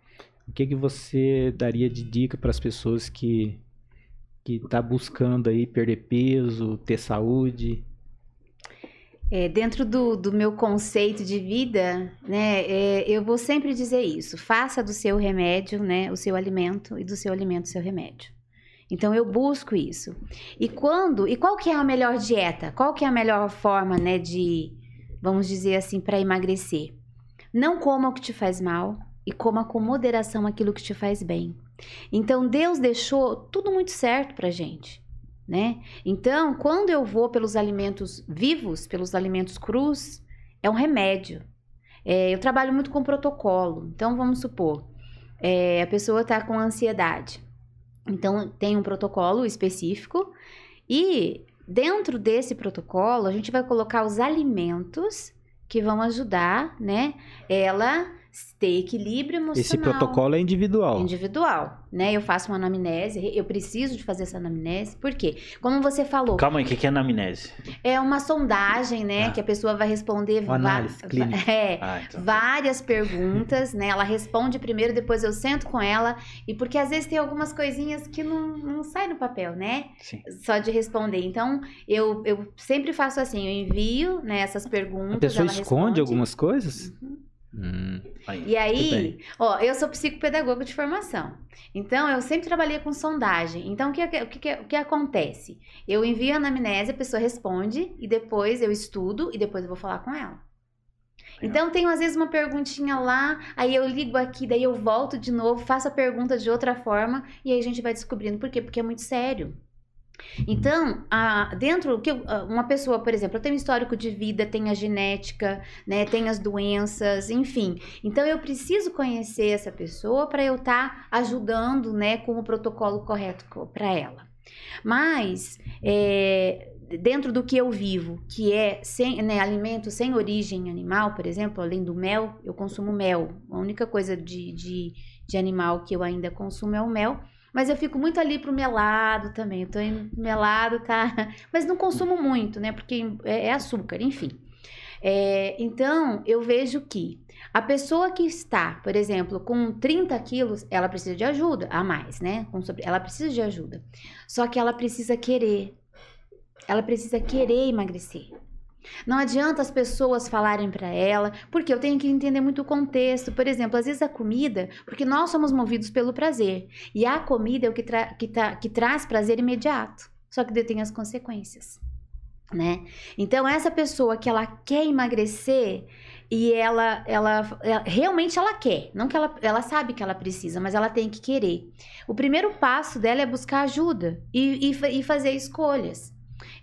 O que, que você daria de dica para as pessoas que que está buscando aí perder peso, ter saúde? É, dentro do, do, meu conceito de vida, né, é, eu vou sempre dizer isso: faça do seu remédio, né, o seu alimento e do seu alimento o seu remédio. Então eu busco isso. E quando e qual que é a melhor dieta? Qual que é a melhor forma, né, de vamos dizer assim, para emagrecer? Não coma o que te faz mal e coma com moderação aquilo que te faz bem. Então Deus deixou tudo muito certo para gente né? Então, quando eu vou pelos alimentos vivos, pelos alimentos crus, é um remédio. É, eu trabalho muito com protocolo. Então, vamos supor, é, a pessoa está com ansiedade. Então, tem um protocolo específico e dentro desse protocolo a gente vai colocar os alimentos que vão ajudar, né, ela ter equilíbrio emocional. Esse protocolo é individual. Individual, né? Eu faço uma anamnese, eu preciso de fazer essa anamnese, por quê? Como você falou. Calma aí, o que é anamnese? É uma sondagem, né? Ah. Que a pessoa vai responder análise clínica. É, ah, então. várias perguntas, né? Ela responde primeiro, depois eu sento com ela. E porque às vezes tem algumas coisinhas que não, não saem no papel, né? Sim. Só de responder. Então, eu, eu sempre faço assim, eu envio né, essas perguntas. A pessoa esconde responde. algumas coisas? Uhum. Hum, aí, e aí, ó, eu sou psicopedagoga de formação. Então, eu sempre trabalhei com sondagem. Então, o que, o que, o que acontece? Eu envio a anamnese, a pessoa responde, e depois eu estudo, e depois eu vou falar com ela. Então, tenho às vezes uma perguntinha lá, aí eu ligo aqui, daí eu volto de novo, faço a pergunta de outra forma, e aí a gente vai descobrindo. Por quê? Porque é muito sério. Então, a, dentro que uma pessoa, por exemplo, tem um histórico de vida, tem a genética, né, tem as doenças, enfim. Então, eu preciso conhecer essa pessoa para eu estar tá ajudando, né, com o protocolo correto para ela. Mas é, dentro do que eu vivo, que é sem, né, alimento sem origem animal, por exemplo, além do mel, eu consumo mel. A única coisa de, de, de animal que eu ainda consumo é o mel. Mas eu fico muito ali pro melado também. Eu tô indo melado, tá? Mas não consumo muito, né? Porque é, é açúcar, enfim. É, então, eu vejo que a pessoa que está, por exemplo, com 30 quilos, ela precisa de ajuda a mais, né? Ela precisa de ajuda. Só que ela precisa querer. Ela precisa querer emagrecer. Não adianta as pessoas falarem para ela, porque eu tenho que entender muito o contexto. Por exemplo, às vezes a comida, porque nós somos movidos pelo prazer, e a comida é o que, tra que, tra que traz prazer imediato, só que detém as consequências, né? Então, essa pessoa que ela quer emagrecer, e ela, ela, ela, realmente ela quer, não que ela, ela sabe que ela precisa, mas ela tem que querer. O primeiro passo dela é buscar ajuda e, e, e fazer escolhas.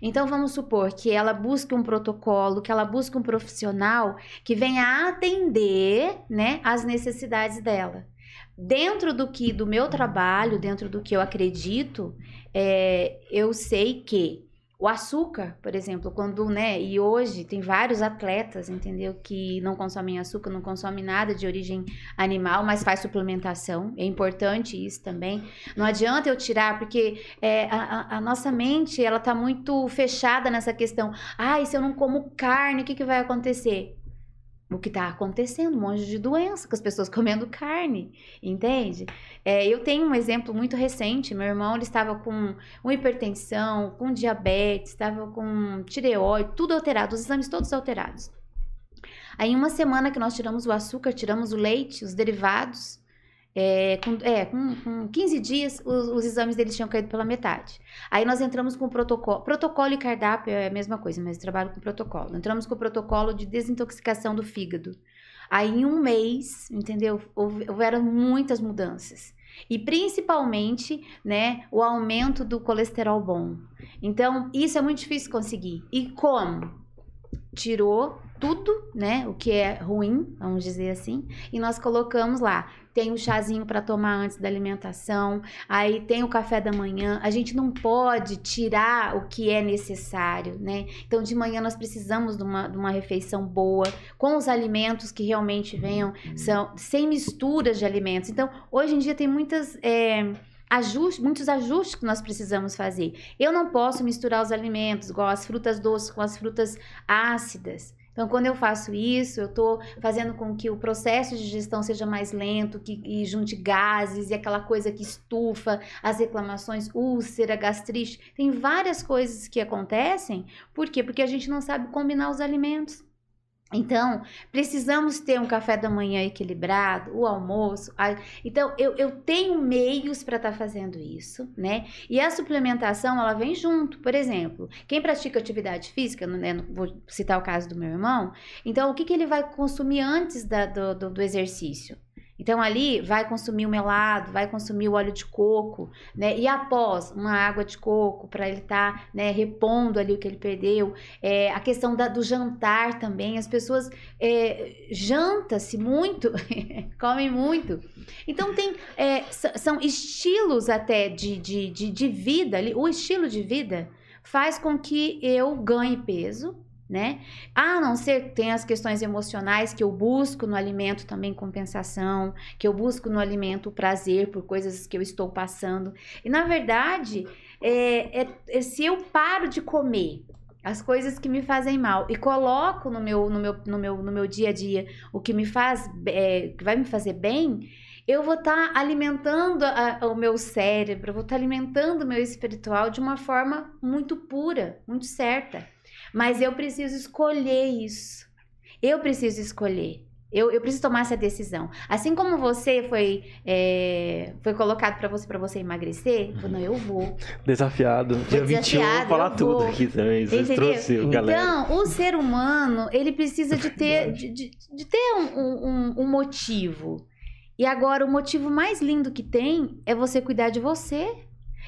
Então vamos supor que ela busque um protocolo, que ela busque um profissional que venha atender, né, as necessidades dela. Dentro do que do meu trabalho, dentro do que eu acredito, é, eu sei que o açúcar, por exemplo, quando, né, e hoje tem vários atletas, entendeu, que não consomem açúcar, não consomem nada de origem animal, mas faz suplementação, é importante isso também. Não adianta eu tirar, porque é, a, a, nossa mente, ela tá muito fechada nessa questão, ai, ah, se eu não como carne, o que que vai acontecer? O que está acontecendo, um monte de doença, com as pessoas comendo carne, entende? É, eu tenho um exemplo muito recente, meu irmão ele estava com uma hipertensão, com diabetes, estava com tireoide, tudo alterado, os exames todos alterados. Aí, uma semana que nós tiramos o açúcar, tiramos o leite, os derivados, é, com, é, com, com 15 dias, os, os, exames deles tinham caído pela metade. Aí nós entramos com o protocolo. Protocolo e cardápio é a mesma coisa, mas trabalho com protocolo. Entramos com o protocolo de desintoxicação do fígado. Aí em um mês, entendeu? Houveram muitas mudanças. E principalmente, né, o aumento do colesterol bom. Então, isso é muito difícil conseguir. E como? Tirou tudo, né, o que é ruim, vamos dizer assim, e nós colocamos lá tem o chazinho para tomar antes da alimentação, aí tem o café da manhã. A gente não pode tirar o que é necessário, né? Então, de manhã nós precisamos de uma, de uma refeição boa, com os alimentos que realmente venham, são sem misturas de alimentos. Então, hoje em dia tem muitas. É, ajustes, muitos ajustes que nós precisamos fazer. Eu não posso misturar os alimentos, igual as frutas doces com as frutas ácidas. Então, quando eu faço isso, eu estou fazendo com que o processo de digestão seja mais lento, que e junte gases e aquela coisa que estufa, as reclamações, úlcera, gastrite. Tem várias coisas que acontecem. Por quê? Porque a gente não sabe combinar os alimentos. Então, precisamos ter um café da manhã equilibrado, o almoço. A... Então, eu, eu tenho meios para estar tá fazendo isso, né? E a suplementação, ela vem junto. Por exemplo, quem pratica atividade física, né, vou citar o caso do meu irmão, então, o que, que ele vai consumir antes da, do, do, do exercício? Então ali vai consumir o melado, vai consumir o óleo de coco, né? E após uma água de coco para ele estar, tá, né, repondo ali o que ele perdeu. É, a questão da, do jantar também, as pessoas é, janta-se muito, comem muito. Então tem é, são estilos até de, de, de, de vida, o estilo de vida faz com que eu ganhe peso, né? A não ser tem as questões emocionais que eu busco no alimento também compensação, que eu busco no alimento prazer por coisas que eu estou passando. E na verdade, é, é, é, se eu paro de comer as coisas que me fazem mal e coloco no meu, no meu, no meu, no meu dia a dia o que me faz, é, que vai me fazer bem, eu vou estar tá alimentando a, o meu cérebro, vou estar tá alimentando o meu espiritual de uma forma muito pura, muito certa. Mas eu preciso escolher isso. Eu preciso escolher. Eu, eu preciso tomar essa decisão. Assim como você foi, é, foi colocado para você para você emagrecer, uhum. não, eu vou. Desafiado. Dia 21 eu vou falar tudo aqui também. Vocês trouxeram, galera. Então, o ser humano, ele precisa de ter, de, de, de ter um, um, um motivo. E agora, o motivo mais lindo que tem é você cuidar de você.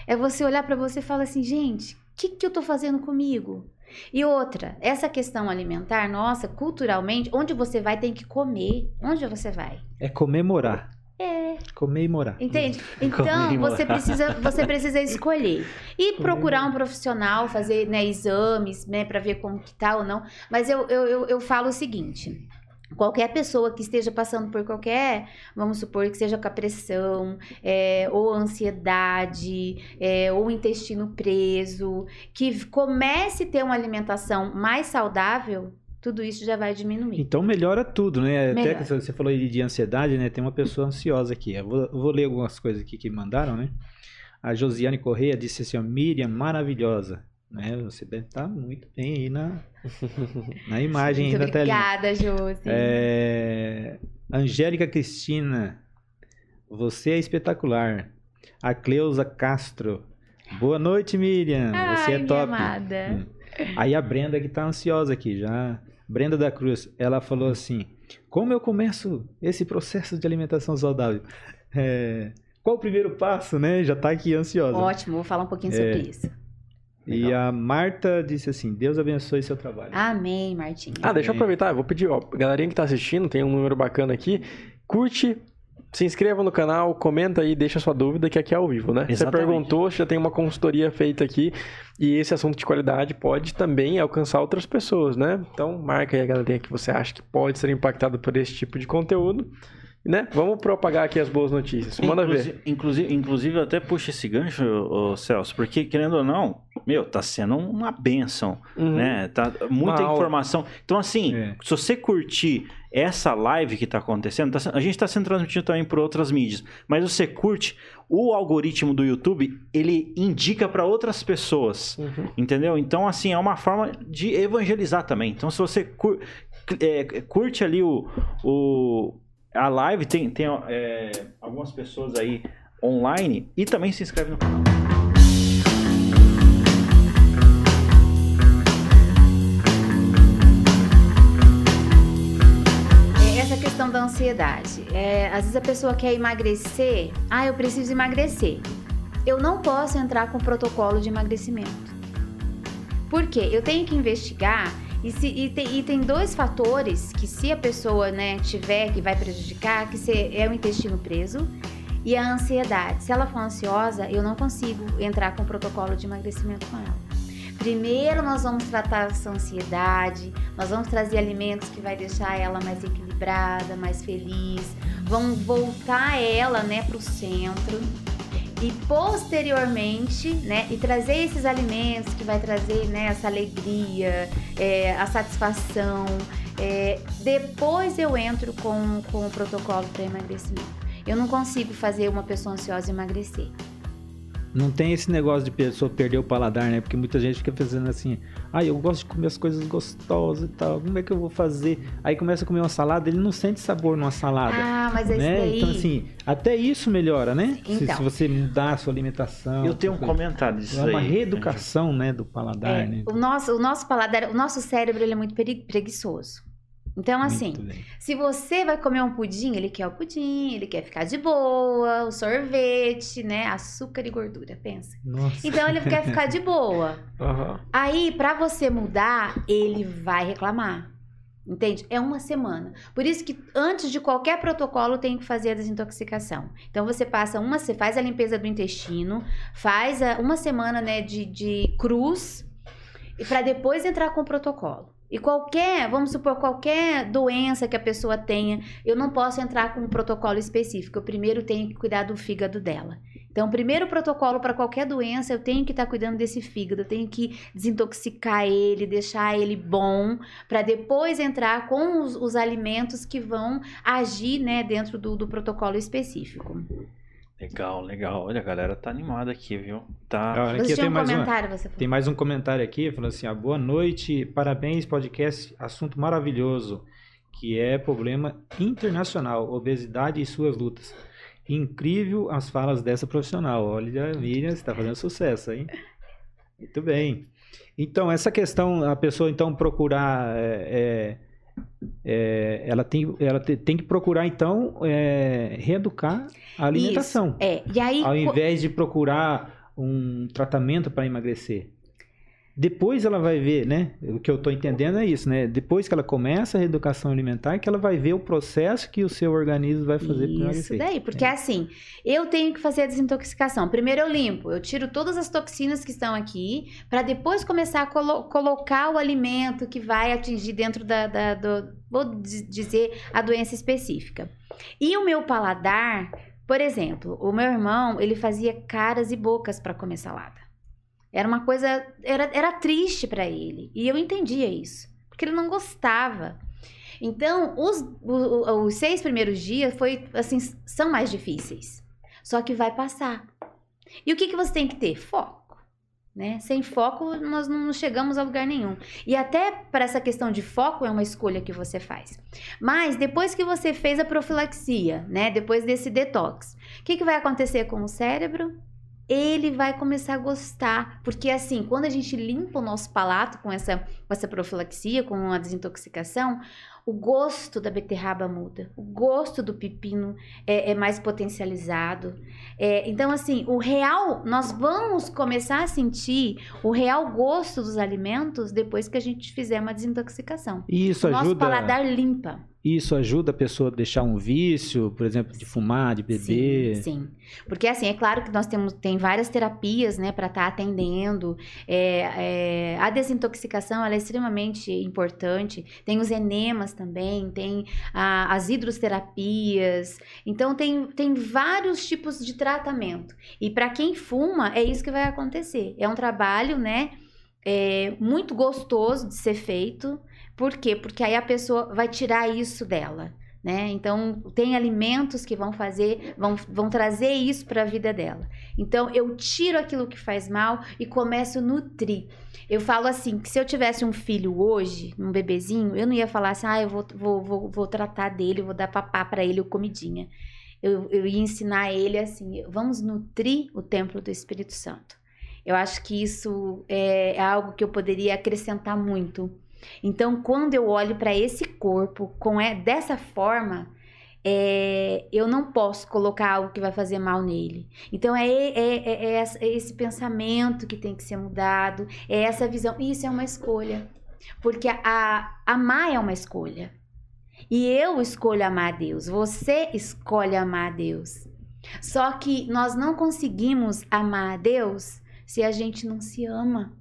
É você olhar para você e falar assim, gente, o que, que eu tô fazendo comigo? E outra, essa questão alimentar, nossa, culturalmente, onde você vai tem que comer. Onde você vai? É comemorar. É. Comemorar. Entende? Então, você precisa, você precisa escolher. E procurar um profissional, fazer né, exames, né, para ver como que tá ou não. Mas eu, eu, eu, eu falo o seguinte. Qualquer pessoa que esteja passando por qualquer, vamos supor que seja com a pressão, é, ou ansiedade, é, ou intestino preso, que comece a ter uma alimentação mais saudável, tudo isso já vai diminuir. Então melhora tudo, né? Melhora. Até que você falou de ansiedade, né? Tem uma pessoa ansiosa aqui. Eu vou, vou ler algumas coisas aqui que mandaram, né? A Josiane Correia disse assim: Miriam, maravilhosa. Né? Você deve estar muito bem aí na, na imagem Muito da telinha. obrigada, Josi. É... Angélica Cristina, você é espetacular. A Cleusa Castro. Boa noite, Miriam. Você Ai, é minha top. amada. Hum. Aí a Brenda que tá ansiosa aqui já. Brenda da Cruz, ela falou assim: Como eu começo esse processo de alimentação saudável? É, Qual o primeiro passo, né? Já tá aqui ansiosa. Ótimo, vou falar um pouquinho sobre isso. E a Marta disse assim: Deus abençoe seu trabalho. Amém, Martinha. Ah, deixa eu aproveitar, eu vou pedir, ó, galerinha que tá assistindo, tem um número bacana aqui, curte, se inscreva no canal, comenta aí, deixa sua dúvida, que aqui é ao vivo, né? Você Exatamente. perguntou, já tem uma consultoria feita aqui, e esse assunto de qualidade pode também alcançar outras pessoas, né? Então, marca aí a galerinha que você acha que pode ser impactado por esse tipo de conteúdo, né? Vamos propagar aqui as boas notícias. Manda ver. inclusive, inclusive, inclusive, eu até puxo esse gancho, ô, Celso, porque, querendo ou não, meu, tá sendo uma benção, Uhum. né? Tá muita Uma aula. informação. Então, assim, É. se você curtir essa live que tá acontecendo, tá a gente tá sendo transmitido também por outras mídias, mas você curte, o algoritmo do YouTube, ele indica para outras pessoas. Uhum. Entendeu? Então, assim, é uma forma de evangelizar também. Então, se você cur- é, curte ali o, o- a live, tem, tem é, algumas pessoas aí online e também se inscreve no canal. Ansiedade. É, às vezes a pessoa quer emagrecer. Ah, eu preciso emagrecer. Eu não posso entrar com protocolo de emagrecimento. Por quê? Eu tenho que investigar. E, se- e tem, e tem dois fatores que se a pessoa né, tiver que vai prejudicar, que se- é o intestino preso e a ansiedade. Se ela for ansiosa, eu não consigo entrar com protocolo de emagrecimento com ela. Primeiro nós vamos tratar essa ansiedade, nós vamos trazer alimentos que vai deixar ela mais equilibrada, mais feliz, vão voltar ela, né, para o centro e posteriormente, né, e trazer esses alimentos que vai trazer, né, essa alegria, é, a satisfação. é, depois eu entro com, com o protocolo para emagrecimento. Eu não consigo fazer uma pessoa ansiosa emagrecer. Não tem esse negócio de pessoa perder o paladar, né? Porque muita gente fica pensando assim, ah, eu gosto de comer as coisas gostosas e tal, como é que eu vou fazer? Aí começa a comer uma salada, ele não sente sabor numa salada. Ah, mas esse né? daí. Então, assim, até isso melhora, né? Se- Então. Se, você mudar a sua alimentação. Eu tenho um coisa. comentário disso É uma aí. reeducação, né, do paladar, É, né? o, nosso, o nosso paladar, o nosso cérebro ele é muito preguiçoso. Então, assim, se você vai comer um pudim, ele quer o pudim, ele quer ficar de boa, o sorvete, né? Açúcar e gordura, pensa. Nossa. Então ele quer ficar de boa. Aham. Aí, pra você mudar, ele vai reclamar. Entende? É uma semana. Por isso que antes de qualquer protocolo tem que fazer a desintoxicação. Então você passa uma, você faz a limpeza do intestino, faz a- uma semana né, de, de cruz e para depois entrar com o protocolo. E qualquer, vamos supor, qualquer doença que a pessoa tenha, eu não posso entrar com um protocolo específico. Eu primeiro tenho que cuidar do fígado dela. Então, o primeiro protocolo para qualquer doença, eu tenho que estar cuidando desse fígado, eu tenho que desintoxicar ele, deixar ele bom, para depois entrar com os, os alimentos que vão agir né, dentro do, do protocolo específico. Legal, legal. Olha, a galera tá animada aqui, viu? Tá. Olha, aqui Você tenho um mais uma. comentário, você falou. Tem mais um comentário aqui, falando assim, ah, boa noite, parabéns, podcast, assunto maravilhoso, que é problema internacional, obesidade e suas lutas. Incrível as falas dessa profissional. Olha, Miriam, você está fazendo sucesso, hein? Muito bem. Então, essa questão, a pessoa então procurar, é, é, é, ela, tem, ela te- tem que procurar então é, reeducar a alimentação, É, e aí... ao invés de procurar um tratamento para emagrecer. Depois ela vai ver, né? O que eu estou entendendo é isso, né? Depois que ela começa a reeducação alimentar, que ela vai ver o processo que o seu organismo vai fazer para Isso emagrecer. daí, porque assim, eu tenho que fazer a desintoxicação. Primeiro eu limpo, eu tiro todas as toxinas que estão aqui, para depois começar a colo- colocar o alimento que vai atingir dentro da, da- do, vou di- dizer, a doença específica. E o meu paladar, por exemplo, o meu irmão, ele fazia caras e bocas para comer salada. Era uma coisa, era, era triste para ele, e eu entendia isso, porque ele não gostava. Então, os, o- o- os seis primeiros dias foi assim, são mais difíceis. Só que vai passar. E o que, que você tem que ter? Foco. Né? Sem foco, nós não chegamos a lugar nenhum. E até para essa questão de foco é uma escolha que você faz. Mas depois que você fez a profilaxia, né? Depois desse detox, o que, que vai acontecer com o cérebro? Ele vai começar a gostar. Porque assim, quando a gente limpa o nosso palato com essa, com essa profilaxia, com a desintoxicação, o gosto da beterraba muda, o gosto do pepino é, é mais potencializado. É, então, assim, o real, nós vamos começar a sentir o real gosto dos alimentos depois que a gente fizer uma desintoxicação. Isso o ajuda. Nosso paladar limpa. Isso ajuda a pessoa a deixar um vício, por exemplo, de fumar, de beber. Sim, sim. porque assim é claro que nós temos tem várias terapias, né, para estar tá atendendo. É, é, a desintoxicação ela é extremamente importante. Tem os enemas também, tem a, as hidroterapias. Então tem tem vários tipos de tratamento. E para quem fuma é isso que vai acontecer. É um trabalho, né? É, muito gostoso de ser feito por quê? Porque aí a pessoa vai tirar isso dela. Né? Então, tem alimentos que vão fazer, vão, vão trazer isso para a vida dela. Então, eu tiro aquilo que faz mal e começo a nutrir. Eu falo assim, que se eu tivesse um filho hoje, um bebezinho, eu não ia falar assim, ah, eu vou, vou, vou, vou tratar dele, vou dar papá para ele ou comidinha. Eu, eu ia ensinar ele assim, vamos nutrir o templo do Espírito Santo. Eu acho que isso é, é algo que eu poderia acrescentar muito então, quando eu olho para esse corpo com é, dessa forma, é, eu não posso colocar algo que vai fazer mal nele. Então é, é, é, é, esse pensamento que tem que ser mudado, é essa visão. Isso é uma escolha. Porque a, a, amar é uma escolha. E eu escolho amar a Deus, você escolhe amar a Deus. Só que nós não conseguimos amar a Deus se a gente não se ama.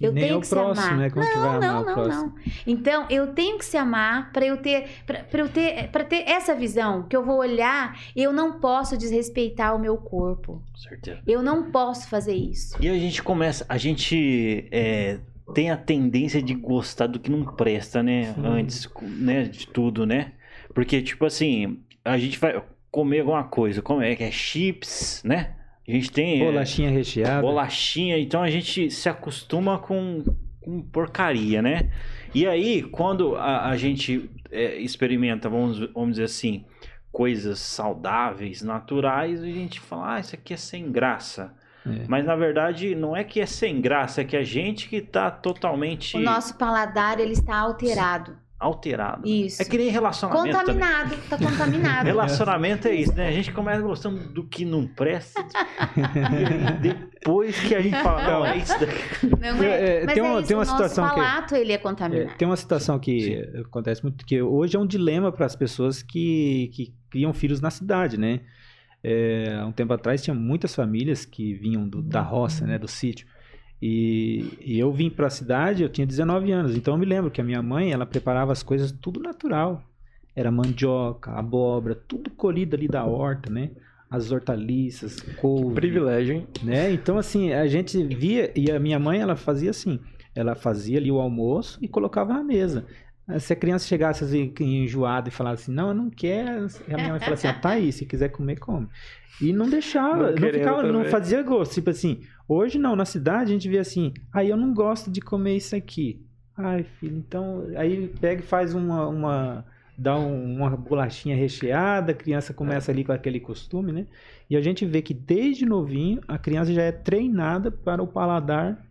Eu nem tenho que próximo, se amar. Né? Como não, que vai não, amar não, não. Então, eu tenho que se amar para eu ter para eu ter para ter essa visão que eu vou olhar, eu não posso desrespeitar o meu corpo. Certeza. Eu não posso fazer isso. E a gente começa, a gente é, tem a tendência de gostar do que não presta, né? Sim. Antes, né, de tudo, né? Porque tipo assim, a gente vai comer alguma coisa, como é que é chips, né? A gente tem. É, bolachinha é, recheada. Bolachinha, então a gente se acostuma com, com porcaria, né? E aí, quando a, a gente é, experimenta, vamos, vamos dizer assim, coisas saudáveis, naturais, a gente fala, ah, isso aqui é sem graça. É. Mas na verdade não é que é sem graça, é que a gente que está totalmente. O nosso paladar ele está alterado alterado. Isso. É que nem relacionamento. Contaminado, também. tá contaminado. relacionamento é isso, né? A gente começa gostando do que não presta. depois que a gente fala, não, é isso daqui. Não é. é Mas tem uma, é isso, tem uma o situação palato, que, ele é contaminado. É, tem uma situação que Sim. acontece muito, que hoje é um dilema para as pessoas que, que criam filhos na cidade, né? É, há um tempo atrás tinha muitas famílias que vinham do, da roça, né, do sítio. E, e eu vim para a cidade, eu tinha 19 anos, então eu me lembro que a minha mãe, ela preparava as coisas tudo natural. Era mandioca, abóbora, tudo colhido ali da horta, né? As hortaliças, couve. Privilégio, hein? Né? Então, assim, a gente via, e a minha mãe, ela fazia assim, ela fazia ali o almoço e colocava na mesa. Se a criança chegasse assim, enjoada e falasse assim, não, eu não quero, a minha mãe falava assim, ah, tá aí, se quiser comer, come. E não deixava, não, não ficava, não fazia gosto. Tipo assim, hoje não, na cidade a gente vê assim, aí ah, eu não gosto de comer isso aqui. Ai, filho, então. Aí pega e faz uma. uma dá um, uma bolachinha recheada, a criança começa ali com aquele costume, né? E a gente vê que desde novinho a criança já é treinada para o paladar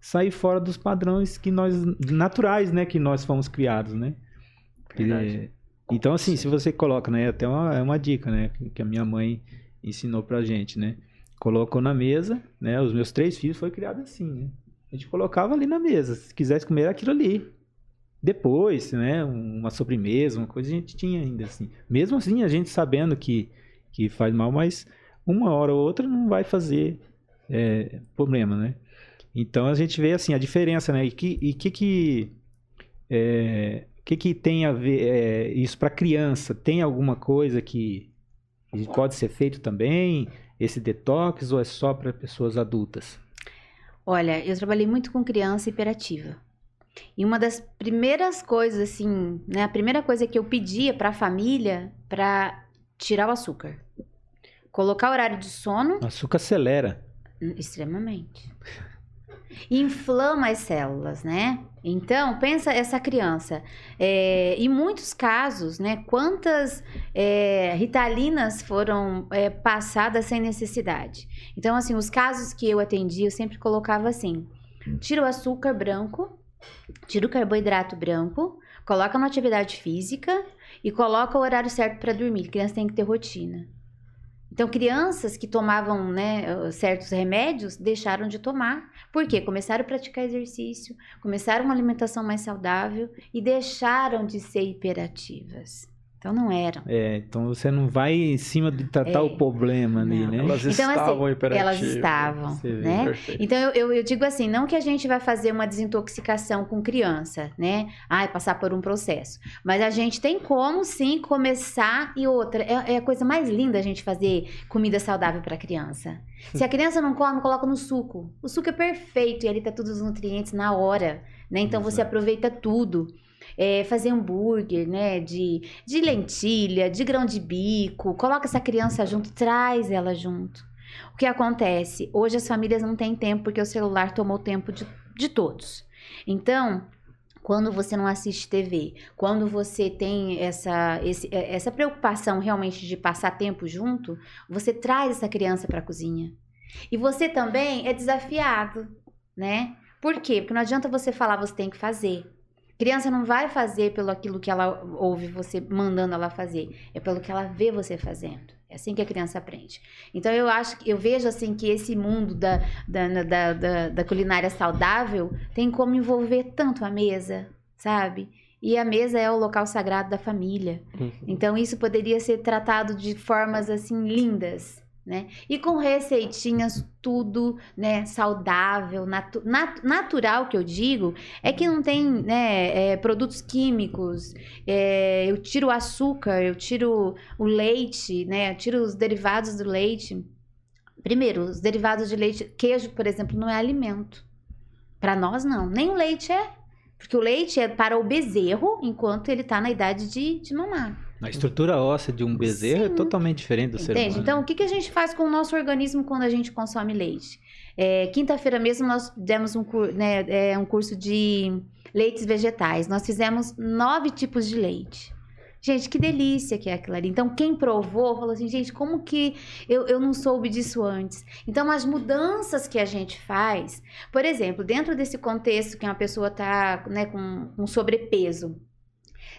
sair fora dos padrões que nós naturais, né, que nós fomos criados, né? Verdade. então assim, se você coloca, né, até uma, é uma dica, né, que a minha mãe ensinou pra gente, né? Colocou na mesa, né? Os meus três filhos foi criado assim, né? A gente colocava ali na mesa, se quisesse comer aquilo ali. Depois, né, uma sobremesa, uma coisa a gente tinha ainda assim. Mesmo assim, a gente sabendo que que faz mal, mas uma hora ou outra não vai fazer é, problema, né? Então a gente vê assim a diferença, né? E que e que que é, que que tem a ver é, isso para criança? Tem alguma coisa que pode ser feito também, esse detox, ou é só para pessoas adultas? Olha, eu trabalhei muito com criança hiperativa. E uma das primeiras coisas, assim, né? A primeira coisa que eu pedia para a família para tirar o açúcar. Colocar o horário de sono. O açúcar acelera. Extremamente. Inflama as células, né? Então, pensa essa criança. É, em muitos casos, né? Quantas é, ritalinas foram é, passadas sem necessidade? Então, assim, os casos que eu atendi, eu sempre colocava assim: tira o açúcar branco, tira o carboidrato branco, coloca uma atividade física e coloca o horário certo para dormir. A criança tem que ter rotina. Então, crianças que tomavam né, certos remédios deixaram de tomar. Por quê? Começaram a praticar exercício, começaram uma alimentação mais saudável e deixaram de ser hiperativas. Então não eram. É, então você não vai em cima de tratar é, o problema ali, não. né? Elas então, assim, estavam assim, Elas estavam, né? Perfeito. Então eu, eu, eu, digo assim, não que a gente vai fazer uma desintoxicação com criança, né? Ai, passar por um processo. Mas a gente tem como sim começar e outra. É, é a coisa mais linda a gente fazer comida saudável para criança. Se a criança não come, coloca no suco. O suco é perfeito e ali tá todos os nutrientes na hora, né? Então Exato. você aproveita tudo é, fazer hambúrguer, né? De, de lentilha, de grão de bico. Coloca essa criança junto, traz ela junto. O que acontece? Hoje as famílias não têm tempo porque o celular tomou tempo de, de todos. Então, quando você não assiste TV, quando você tem essa, esse, é, essa preocupação realmente de passar tempo junto, você traz essa criança para a cozinha. E você também é desafiado, né? Por quê? Porque não adianta você falar, você tem que fazer. Criança não vai fazer pelo aquilo que ela ouve você mandando ela fazer, é pelo que ela vê você fazendo. É assim que a criança aprende. Então eu acho que eu vejo assim que esse mundo da, da, da, da, da culinária saudável tem como envolver tanto a mesa, sabe? E a mesa é o local sagrado da família. Uhum. Então isso poderia ser tratado de formas assim lindas né? E com receitinhas tudo, né, saudável, natu nat natural que eu digo, é que não tem, né, é, produtos químicos. É, eu tiro o açúcar, eu tiro o leite, né, eu tiro os derivados do leite. Primeiro, os derivados de leite, queijo, por exemplo, não é alimento. Para nós não, nem o leite é, porque o leite é para o bezerro enquanto ele está na idade de, de mamar. A estrutura óssea de um bezerro é Sim. é totalmente diferente do Entende? ser humano. Então, o que, que a gente faz com o nosso organismo quando a gente consome leite? É, Quinta-feira mesmo nós demos um, né, é, um curso de leites vegetais. Nós fizemos nove tipos de leite. Gente, que delícia que é aquilo ali. Então, quem provou falou assim, gente, como que eu, eu não soube disso antes? Então, as mudanças que a gente faz, por exemplo, dentro desse contexto que uma pessoa está né, com um sobrepeso,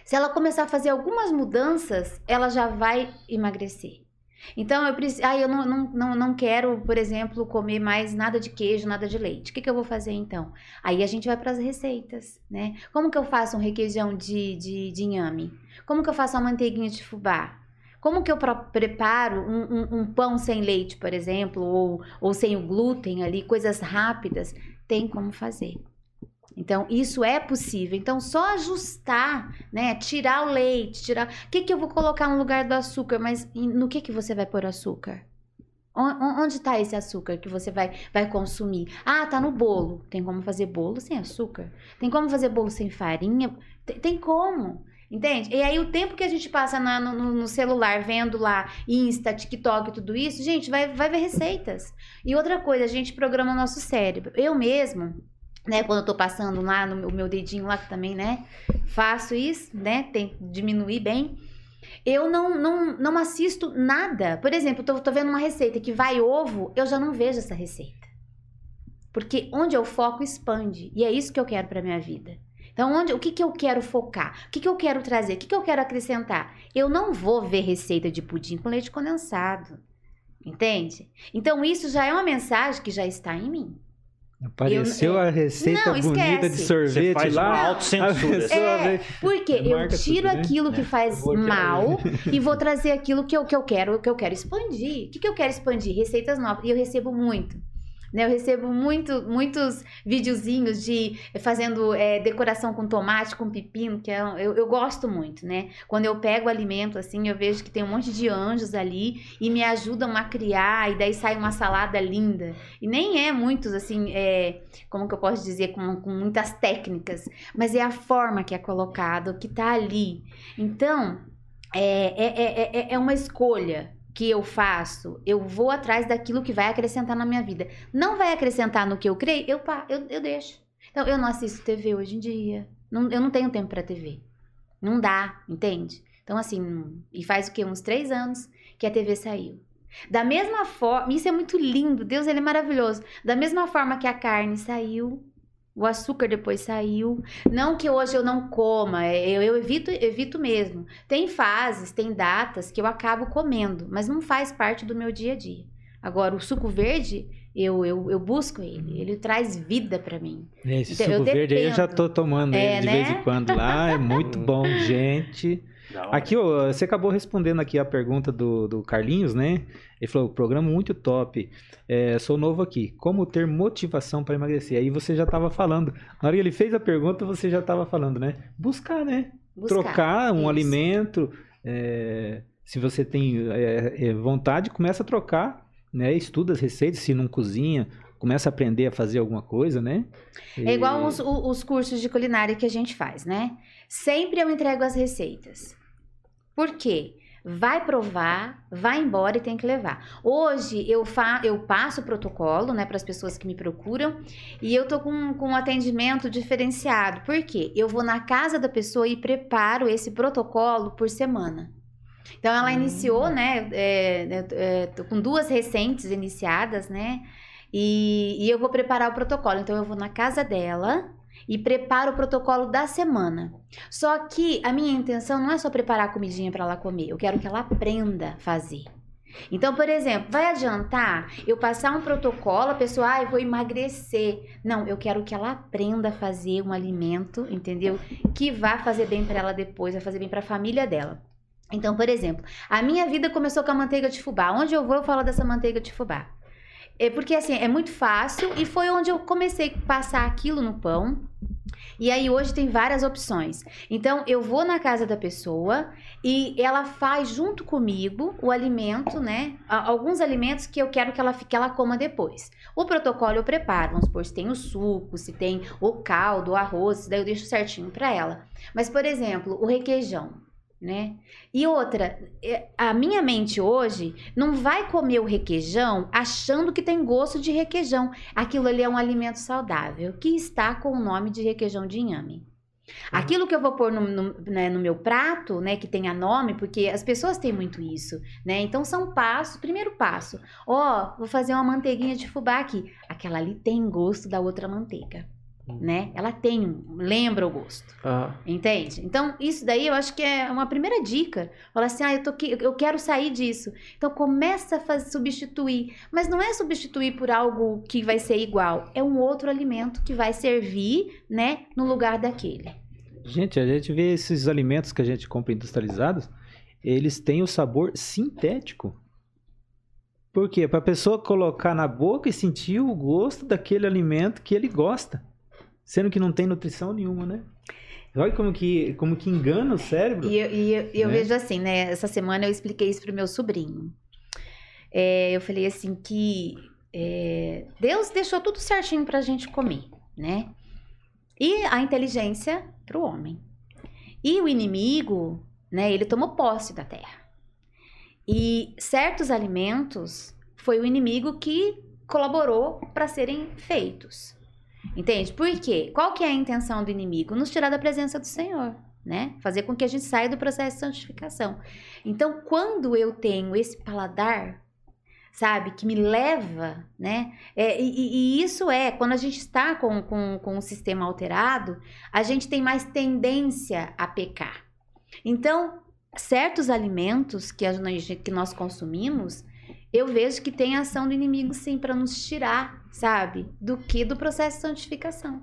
se ela começar a fazer algumas mudanças, ela já vai emagrecer. Então, eu preciso. Ah, eu não, não, não, não quero, por exemplo, comer mais nada de queijo, nada de leite. O que, que eu vou fazer então? Aí a gente vai para as receitas, né? Como que eu faço um requeijão de, de, de inhame? Como que eu faço uma manteiguinha de fubá? Como que eu preparo um, um, um, pão sem leite, por exemplo, ou, ou sem o glúten ali, coisas rápidas? Tem como fazer. Então, isso é possível. Então, só ajustar, né? Tirar o leite, tirar. O que, que eu vou colocar no lugar do açúcar? Mas no que, que você vai pôr açúcar? Onde está esse açúcar que você vai, vai consumir? Ah, tá no bolo. Tem como fazer bolo sem açúcar? Tem como fazer bolo sem farinha? Tem, tem como. Entende? E aí, o tempo que a gente passa na, no, no, celular vendo lá Insta, TikTok, tudo isso, gente, vai, vai ver receitas. E outra coisa, a gente programa o nosso cérebro. Eu mesmo, né? Quando eu tô passando lá no meu, meu dedinho lá, que também, né? Faço isso, né? Tem diminuir bem. Eu não, não, não assisto nada. Por exemplo, tô, tô vendo uma receita que vai ovo, eu já não vejo essa receita. Porque onde eu foco expande. E é isso que eu quero para minha vida. Então, onde, o que, que eu quero focar? O que, que eu quero trazer? O que, que eu quero acrescentar? Eu não vou ver receita de pudim com leite condensado. Entende? Então, isso já é uma mensagem que já está em mim. Apareceu eu, é, a receita não, bonita de sorvete Você faz lá. Uma autocensura. É, porque eu tiro tudo, né? aquilo que faz mal e vou trazer aquilo que eu, que eu quero, que eu quero expandir. O que, que eu quero expandir? Receitas novas. E eu recebo muito. Né? Eu recebo muito, muitos videozinhos de fazendo é, decoração com tomate, com pepino, que é, eu, eu gosto muito, né? Quando eu pego o alimento, assim, eu vejo que tem um monte de anjos ali e me ajudam a criar, e daí sai uma salada linda. E nem é muitos, assim, é, como que eu posso dizer, com, com muitas técnicas, mas é a forma que é colocado, que tá ali. Então, é, é, é, é uma escolha que eu faço, eu vou atrás daquilo que vai acrescentar na minha vida. Não vai acrescentar no que eu creio, eu, eu, eu deixo. Então, eu não assisto TV hoje em dia. Não, eu não tenho tempo para TV. Não dá, entende? Então, assim, e faz o quê? Uns três anos que a TV saiu. Da mesma forma, isso é muito lindo, Deus ele é maravilhoso. Da mesma forma que a carne saiu, o açúcar depois saiu. Não que hoje eu não coma, é, eu, eu evito, evito mesmo. Tem fases, tem datas que eu acabo comendo, mas não faz parte do meu dia a dia. Agora, o suco verde, eu, eu, eu busco ele, ele traz vida para mim. Esse então, suco verde aí eu já tô tomando é, ele de né? vez em quando lá, é muito bom, gente. Aqui, ó, você acabou respondendo aqui a pergunta do, do Carlinhos, né? Ele falou, programa muito top. É, sou novo aqui. Como ter motivação para emagrecer? Aí você já estava falando. Na hora que ele fez a pergunta, você já estava falando, né? Buscar, né? Buscar, Trocar um isso. alimento. É, se você tem é, é, vontade, começa a trocar, né? Estuda as receitas, se não cozinha, começa a aprender a fazer alguma coisa, né? E... É igual os, os cursos de culinária que a gente faz, né? Sempre eu entrego as receitas. Por quê? Vai provar, vai embora e tem que levar. Hoje eu, fa eu passo o protocolo, né, para as pessoas que me procuram e eu tô com, com um atendimento diferenciado. Por quê? Eu vou na casa da pessoa e preparo esse protocolo por semana. Então ela hum. iniciou, né? É, é, com duas recentes iniciadas, né? E, e eu vou preparar o protocolo. Então eu vou na casa dela e preparo o protocolo da semana. Só que a minha intenção não é só preparar a comidinha para ela comer, eu quero que ela aprenda a fazer. Então, por exemplo, vai adiantar eu passar um protocolo, a pessoa, ah, eu vou emagrecer. Não, eu quero que ela aprenda a fazer um alimento, entendeu? Que vá fazer bem para ela depois, vai fazer bem para a família dela. Então, por exemplo, a minha vida começou com a manteiga de fubá. Onde eu vou, eu falo dessa manteiga de fubá. É porque assim, é muito fácil e foi onde eu comecei a passar aquilo no pão. E aí hoje tem várias opções. Então eu vou na casa da pessoa e ela faz junto comigo o alimento, né? Alguns alimentos que eu quero que ela que ela coma depois. O protocolo eu preparo, vamos supor, se tem o suco, se tem o caldo, o arroz, daí eu deixo certinho para ela. Mas por exemplo, o requeijão né? E outra, é, a minha mente hoje não vai comer o requeijão achando que tem gosto de requeijão. Aquilo ali é um alimento saudável que está com o nome de requeijão de inhame. Aquilo que eu vou pôr no, no, né, no, meu prato, né, que tenha nome, porque as pessoas têm muito isso, né? Então são passos. Primeiro passo, ó, oh, vou fazer uma manteiguinha de fubá aqui. Aquela ali tem gosto da outra manteiga né? Ela tem, lembra o gosto. Ah. Entende? Então, isso daí eu acho que é uma primeira dica. Falar assim, ah, eu, tô aqui, eu quero sair disso. Então, começa a fazer, substituir. Mas não é substituir por algo que vai ser igual. É um outro alimento que vai servir, né, no lugar daquele. Gente, a gente vê esses alimentos que a gente compra industrializados, eles têm o sabor sintético. Por quê? Para a pessoa colocar na boca e sentir o gosto daquele alimento que ele gosta. Sendo que não tem nutrição nenhuma, né? Olha como que, como que engana o cérebro. E, eu, e eu, eu né? vejo assim, né? Essa semana eu expliquei isso pro meu sobrinho. É, eu falei assim que é, Deus deixou tudo certinho pra gente comer, né? E a inteligência pro homem. E o inimigo, né? Ele tomou posse da terra. E certos alimentos foi o inimigo que colaborou para serem feitos. Entende? Por quê? Qual que é a intenção do inimigo? Nos tirar da presença do Senhor, né? Fazer com que a gente saia do processo de santificação. Então, quando eu tenho esse paladar, sabe, que me leva, né? É, e, e, isso é, quando a gente está com, com, com o sistema alterado, a gente tem mais tendência a pecar. Então, certos alimentos que, a, que nós consumimos, eu vejo que tem ação do inimigo sim para nos tirar, sabe, do que do processo de santificação.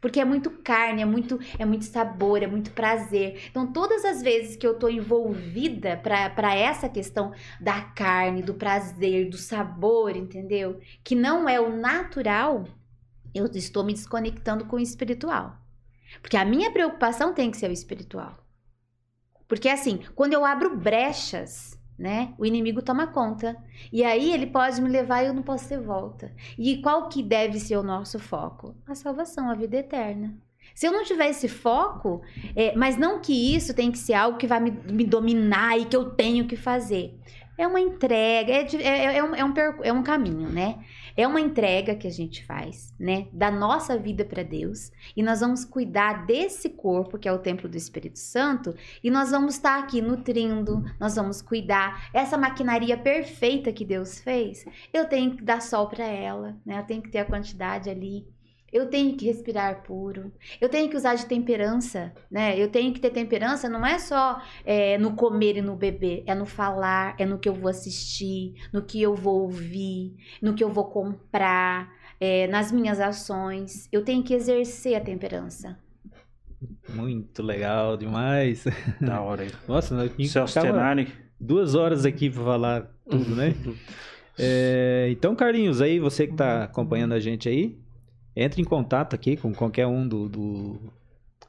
Porque é muito carne, é muito, é muito sabor, é muito prazer. Então, todas as vezes que eu tô envolvida para essa questão da carne, do prazer, do sabor, entendeu? Que não é o natural, eu estou me desconectando com o espiritual. Porque a minha preocupação tem que ser o espiritual. Porque assim, quando eu abro brechas né? O inimigo toma conta. E aí ele pode me levar e eu não posso ter volta. E qual que deve ser o nosso foco? A salvação, a vida eterna. Se eu não tiver esse foco, é, mas não que isso tem que ser algo que vai me, me dominar e que eu tenho que fazer. É uma entrega, é, é, é, um, é, um, é um caminho, né? É uma entrega que a gente faz, né? Da nossa vida para Deus. E nós vamos cuidar desse corpo, que é o templo do Espírito Santo, e nós vamos estar aqui nutrindo, nós vamos cuidar. Essa maquinaria perfeita que Deus fez, eu tenho que dar sol para ela, né? Eu tenho que ter a quantidade ali eu tenho que respirar puro. Eu tenho que usar de temperança, né? Eu tenho que ter temperança, não é só é, no comer e no beber, é no falar, é no que eu vou assistir, no que eu vou ouvir, no que eu vou comprar, é, nas minhas ações. Eu tenho que exercer a temperança. Muito legal, demais. Da hora. Nossa, nós duas horas aqui para falar tudo, né? é, então, Carlinhos, aí você que está acompanhando a gente aí, entre em contato aqui com qualquer um do, do,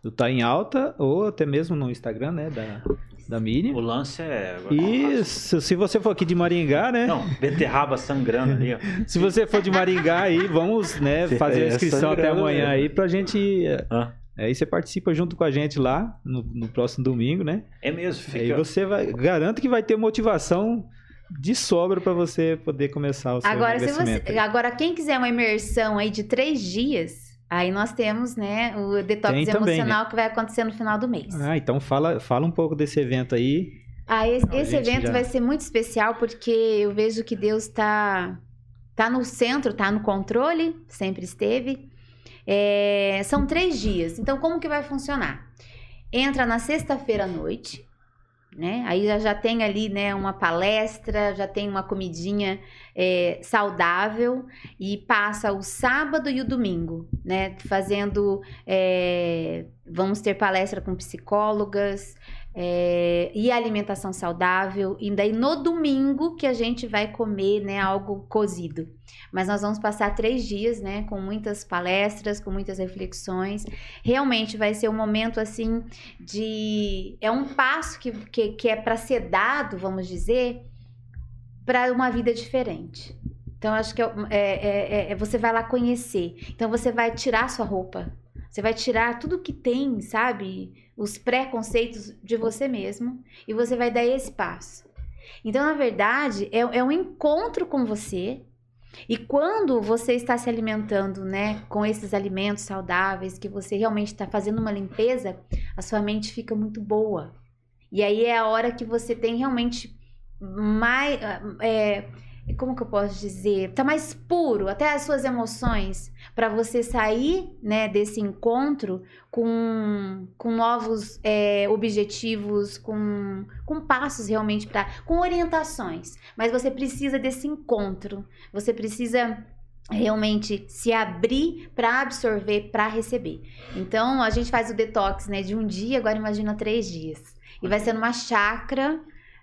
do Tá em Alta ou até mesmo no Instagram, né, da, da Miriam. O lance é... E se, se você for aqui de Maringá, né? Não, beterraba sangrando ali, ó. se você for de Maringá aí, vamos, né, fazer a inscrição até amanhã mesmo. aí pra gente... Ah. Aí você participa junto com a gente lá no, no próximo domingo, né? É mesmo. Fica... Aí você vai... Garanto que vai ter motivação de sobra para você poder começar o seu agora, se você, agora, quem quiser uma imersão aí de três dias, aí nós temos, né, o detox Tem emocional também, né? que vai acontecer no final do mês. Ah, então fala, fala um pouco desse evento aí. Ah, esse, esse evento já... vai ser muito especial porque eu vejo que Deus está tá no centro, tá no controle, sempre esteve. É, são três dias. Então, como que vai funcionar? Entra na sexta-feira à noite, né? Aí já, já tem ali, né, uma palestra, já tem uma comidinha é, saudável e passa o sábado e o domingo, né, fazendo, é, vamos ter palestra com psicólogas, é, e alimentação saudável. E daí no domingo que a gente vai comer, né, algo cozido. Mas nós vamos passar três dias, né, com muitas palestras, com muitas reflexões. Realmente vai ser um momento assim de é um passo que, que, que é para ser dado, vamos dizer, para uma vida diferente. Então, acho que é, é, é, é, você vai lá conhecer. Então, você vai tirar sua roupa. Você vai tirar tudo que tem, sabe? os preconceitos de você mesmo e você vai dar esse passo. Então, na verdade, é, é um encontro com você. E quando você está se alimentando, né, com esses alimentos saudáveis, que você realmente está fazendo uma limpeza, a sua mente fica muito boa. E aí é a hora que você tem realmente mais. É, como que eu posso dizer? Tá mais puro, até as suas emoções, para você sair, né, desse encontro com, com novos é, objetivos, com, com passos realmente para, com orientações. Mas você precisa desse encontro. Você precisa realmente se abrir para absorver, para receber. Então a gente faz o detox, né, de um dia, agora imagina três dias. E vai ser numa chácara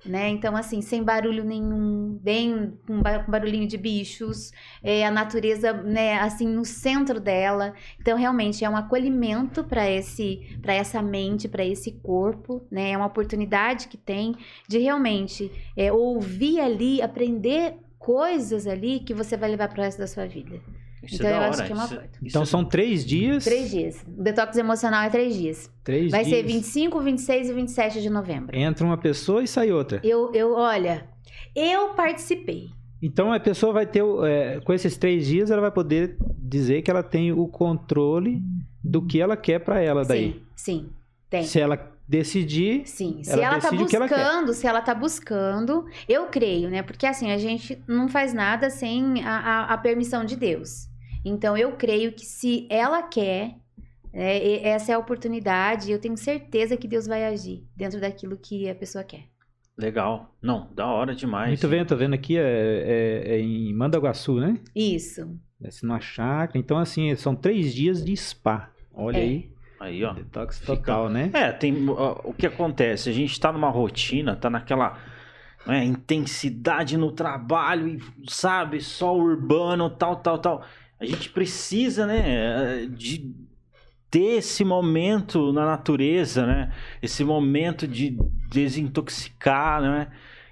né? Então, assim, sem barulho nenhum, bem com barulhinho de bichos, é, a natureza, né, assim, no centro dela. Então, realmente, é um acolhimento para esse, para essa mente, para esse corpo, né? É uma oportunidade que tem de realmente é, ouvir ali, aprender coisas ali que você vai levar para o resto da sua vida. Isso então, é eu acho que é uma isso, Então, são três dias? Três dias. O detox emocional é três dias. Três Vai dias. ser 25, 26 e 27 de novembro. Entra uma pessoa e sai outra. Eu, eu olha, eu participei. Então, a pessoa vai ter, é, com esses três dias, ela vai poder dizer que ela tem o controle do que ela quer para ela daí. Sim, sim, tem. Se ela decidir. Sim, se ela, ela tá buscando, ela se ela tá buscando, eu creio, né? Porque assim, a gente não faz nada sem a, a, a permissão de Deus. Então eu creio que se ela quer, é, essa é a oportunidade, eu tenho certeza que Deus vai agir dentro daquilo que a pessoa quer. Legal. Não, da hora demais. Muito bem, tô vendo aqui, é, é, é em Mandaguaçu, né? Isso. Desce numa chácara. Então, assim, são três dias de spa. Olha é. aí. Aí, ó. Detox total, Fica... né? É, tem. Ó, o que acontece? A gente tá numa rotina, tá naquela né, intensidade no trabalho, e, sabe, só urbano, tal, tal, tal. A gente precisa, né, de ter esse momento na natureza, né? Esse momento de desintoxicar, né?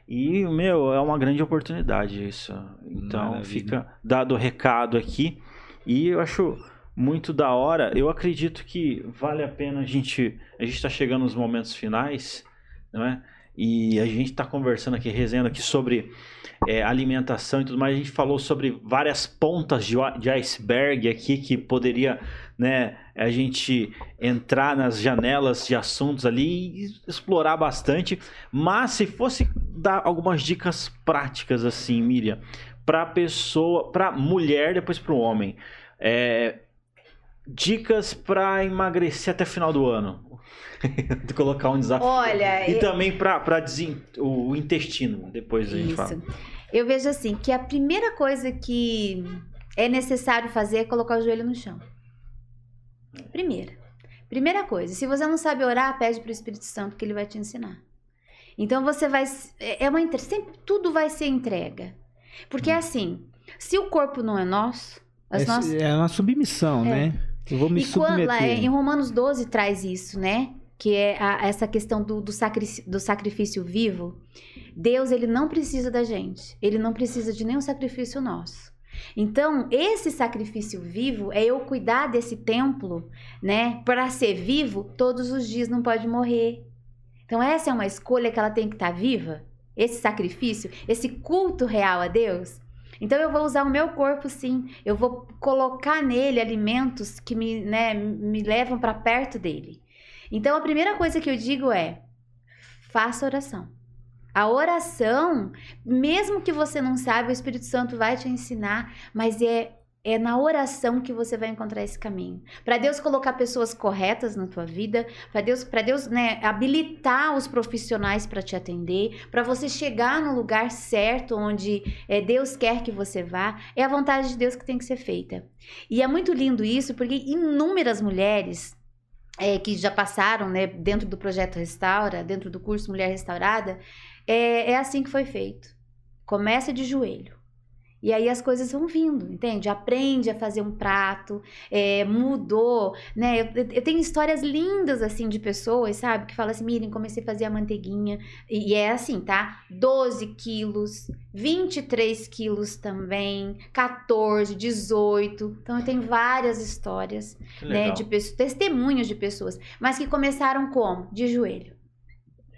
E, meu, é uma grande oportunidade isso. Então, Maravilha. fica dado o recado aqui. E eu acho muito da hora. Eu acredito que vale a pena a gente. A gente está chegando nos momentos finais, não é? E a gente está conversando aqui, resenhando aqui sobre é, alimentação e tudo mais. A gente falou sobre várias pontas de, de iceberg aqui que poderia né, a gente entrar nas janelas de assuntos ali e explorar bastante. Mas se fosse dar algumas dicas práticas assim, Miriam, para pessoa, para mulher, depois para o homem, é, dicas para emagrecer até final do ano. de colocar um desafio. Olha, e eu... também para o intestino, depois a gente Isso. fala. Eu vejo assim que a primeira coisa que é necessário fazer é colocar o joelho no chão. Primeira. Primeira coisa, se você não sabe orar, pede para o Espírito Santo que ele vai te ensinar. Então você vai é, é uma sempre tudo vai ser entrega. Porque hum. assim, se o corpo não é nosso, as é, nossas... é uma submissão, é. né? Eu vou me e submeter. Quando, em Romanos 12 traz isso, né? Que é a, essa questão do, do, sacrifício, do sacrifício vivo. Deus, ele não precisa da gente. Ele não precisa de nenhum sacrifício nosso. Então, esse sacrifício vivo é eu cuidar desse templo, né? Para ser vivo, todos os dias não pode morrer. Então, essa é uma escolha que ela tem que estar tá viva. Esse sacrifício, esse culto real a Deus. Então eu vou usar o meu corpo sim, eu vou colocar nele alimentos que me, né, me levam para perto dele. Então a primeira coisa que eu digo é: faça oração. A oração, mesmo que você não saiba, o Espírito Santo vai te ensinar, mas é é na oração que você vai encontrar esse caminho. Para Deus colocar pessoas corretas na tua vida, para Deus, para Deus, né, habilitar os profissionais para te atender, para você chegar no lugar certo onde é, Deus quer que você vá, é a vontade de Deus que tem que ser feita. E é muito lindo isso, porque inúmeras mulheres é, que já passaram, né, dentro do projeto Restaura, dentro do curso Mulher Restaurada, é, é assim que foi feito. Começa de joelho e aí as coisas vão vindo, entende? Aprende a fazer um prato, é, mudou, né? Eu, eu, tenho histórias lindas, assim, de pessoas, sabe? Que falam assim, Miriam, comecei a fazer a manteiguinha. E, e é assim, tá? 12 quilos, 23 quilos também, 14, 18. Então, eu tenho várias histórias, né? De pessoas, testemunhos de pessoas. Mas que começaram como? De joelho.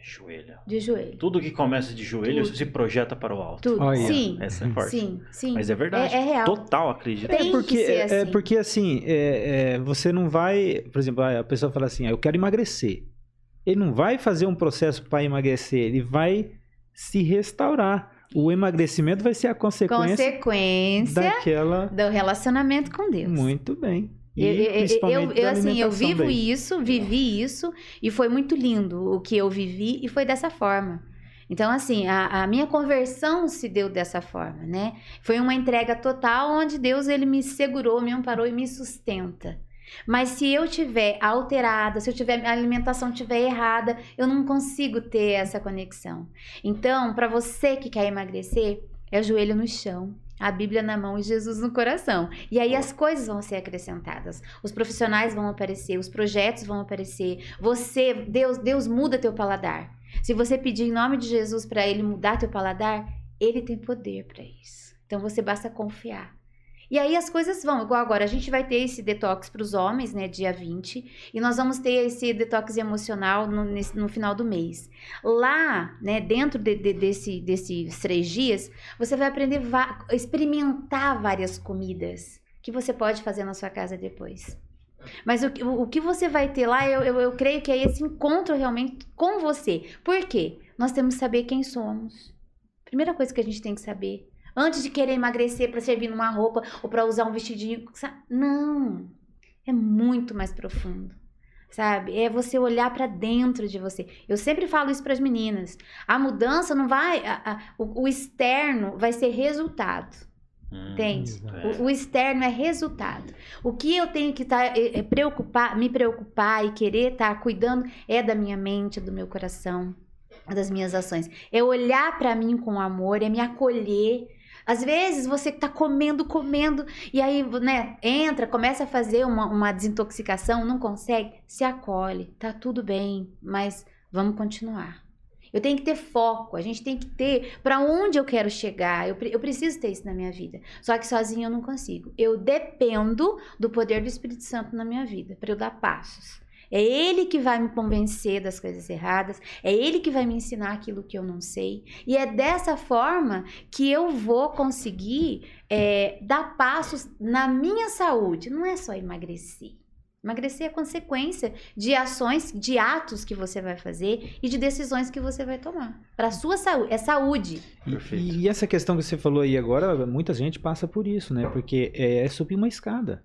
Joelho. De joelho. Tudo que começa de joelho Tudo. se projeta para o alto. Tudo. Oh, yeah. Sim. Essa é forte. Sim, sim. Mas é verdade. É, é real. Total, acredito. Tem é porque, é, assim. é porque assim, é, é, você não vai. Por exemplo, a pessoa fala assim: ah, eu quero emagrecer. Ele não vai fazer um processo para emagrecer, ele vai se restaurar. O emagrecimento vai ser a consequência, consequência daquela do relacionamento com Deus. Muito bem. Eu, eu, eu, assim, eu vivo isso, vivi isso, e foi muito lindo o que eu vivi, e foi dessa forma. Então, assim, a, a, minha conversão se deu dessa forma, né? Foi uma entrega total onde Deus ele me segurou, me amparou e me sustenta. Mas se eu tiver alterada, se eu tiver a alimentação tiver errada, eu não consigo ter essa conexão. Então, para você que quer emagrecer, é o joelho no chão, a Bíblia na mão e Jesus no coração. E aí as coisas vão ser acrescentadas. Os profissionais vão aparecer, os projetos vão aparecer. Você, Deus, Deus muda teu paladar. Se você pedir em nome de Jesus para ele mudar teu paladar, ele tem poder para isso. Então você basta confiar. E aí as coisas vão, igual agora, a gente vai ter esse detox para os homens, né, dia 20, e nós vamos ter esse detox emocional no, nesse, no final do mês. Lá, né, dentro de, de, desse, desses três dias, você vai aprender a experimentar várias comidas que você pode fazer na sua casa depois. Mas o, o, o que você vai ter lá, eu, eu, eu creio que é esse encontro realmente com você. Por quê? Nós temos que saber quem somos. Primeira coisa que a gente tem que saber Antes de querer emagrecer para servir numa roupa ou para usar um vestidinho. Não. É muito mais profundo. Sabe? É você olhar para dentro de você. Eu sempre falo isso para as meninas. A mudança não vai. A, a, o, o, externo vai ser resultado. Hum, entende? O, o, externo é resultado. O que eu tenho que estar tá, é, é preocupar, me preocupar e querer estar tá cuidando é da minha mente, do meu coração, das minhas ações. É olhar para mim com amor, é me acolher, às vezes você tá comendo, comendo, e aí, né, entra, começa a fazer uma, uma desintoxicação, não consegue, se acolhe, tá tudo bem, mas vamos continuar. Eu tenho que ter foco, a gente tem que ter para onde eu quero chegar. Eu, eu preciso ter isso na minha vida. Só que sozinho eu não consigo. Eu dependo do poder do Espírito Santo na minha vida para eu dar passos. É ele que vai me convencer das coisas erradas, é ele que vai me ensinar aquilo que eu não sei. E é dessa forma que eu vou conseguir é, dar passos na minha saúde. Não é só emagrecer. Emagrecer é consequência de ações, de atos que você vai fazer e de decisões que você vai tomar. Para a sua saúde. É saúde. E, e, essa questão que você falou aí agora, muita gente passa por isso, né? Porque é, é subir uma escada.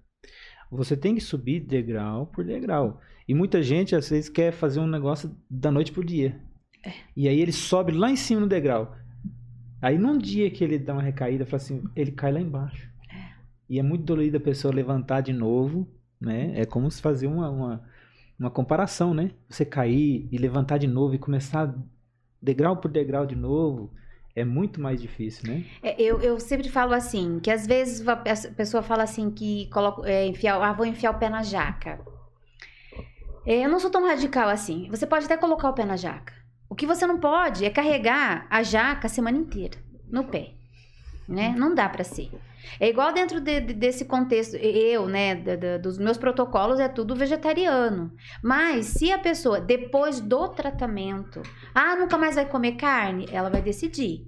Você tem que subir degrau por degrau. E muita gente, às vezes, quer fazer um negócio da noite pro dia. É. E aí ele sobe lá em cima no degrau. Aí num dia que ele dá uma recaída, fala assim, ele cai lá embaixo. E é muito dolorido a pessoa levantar de novo, né? É como se fazer uma, uma, uma comparação, né? Você cair e levantar de novo e começar degrau por degrau de novo é muito mais difícil, né? É, eu, eu sempre falo assim, que às vezes a pessoa fala assim que coloca, é, enfiar, ah, vou enfiar o pé na jaca. É, eu não sou tão radical assim. Você pode até colocar o pé na jaca. O que você não pode é carregar a jaca a semana inteira no pé, né? Não dá para ser. É igual dentro de, de, desse contexto, eu, né, dos meus protocolos é tudo vegetariano. Mas se a pessoa, depois do tratamento, ah, nunca mais vai comer carne, ela vai decidir.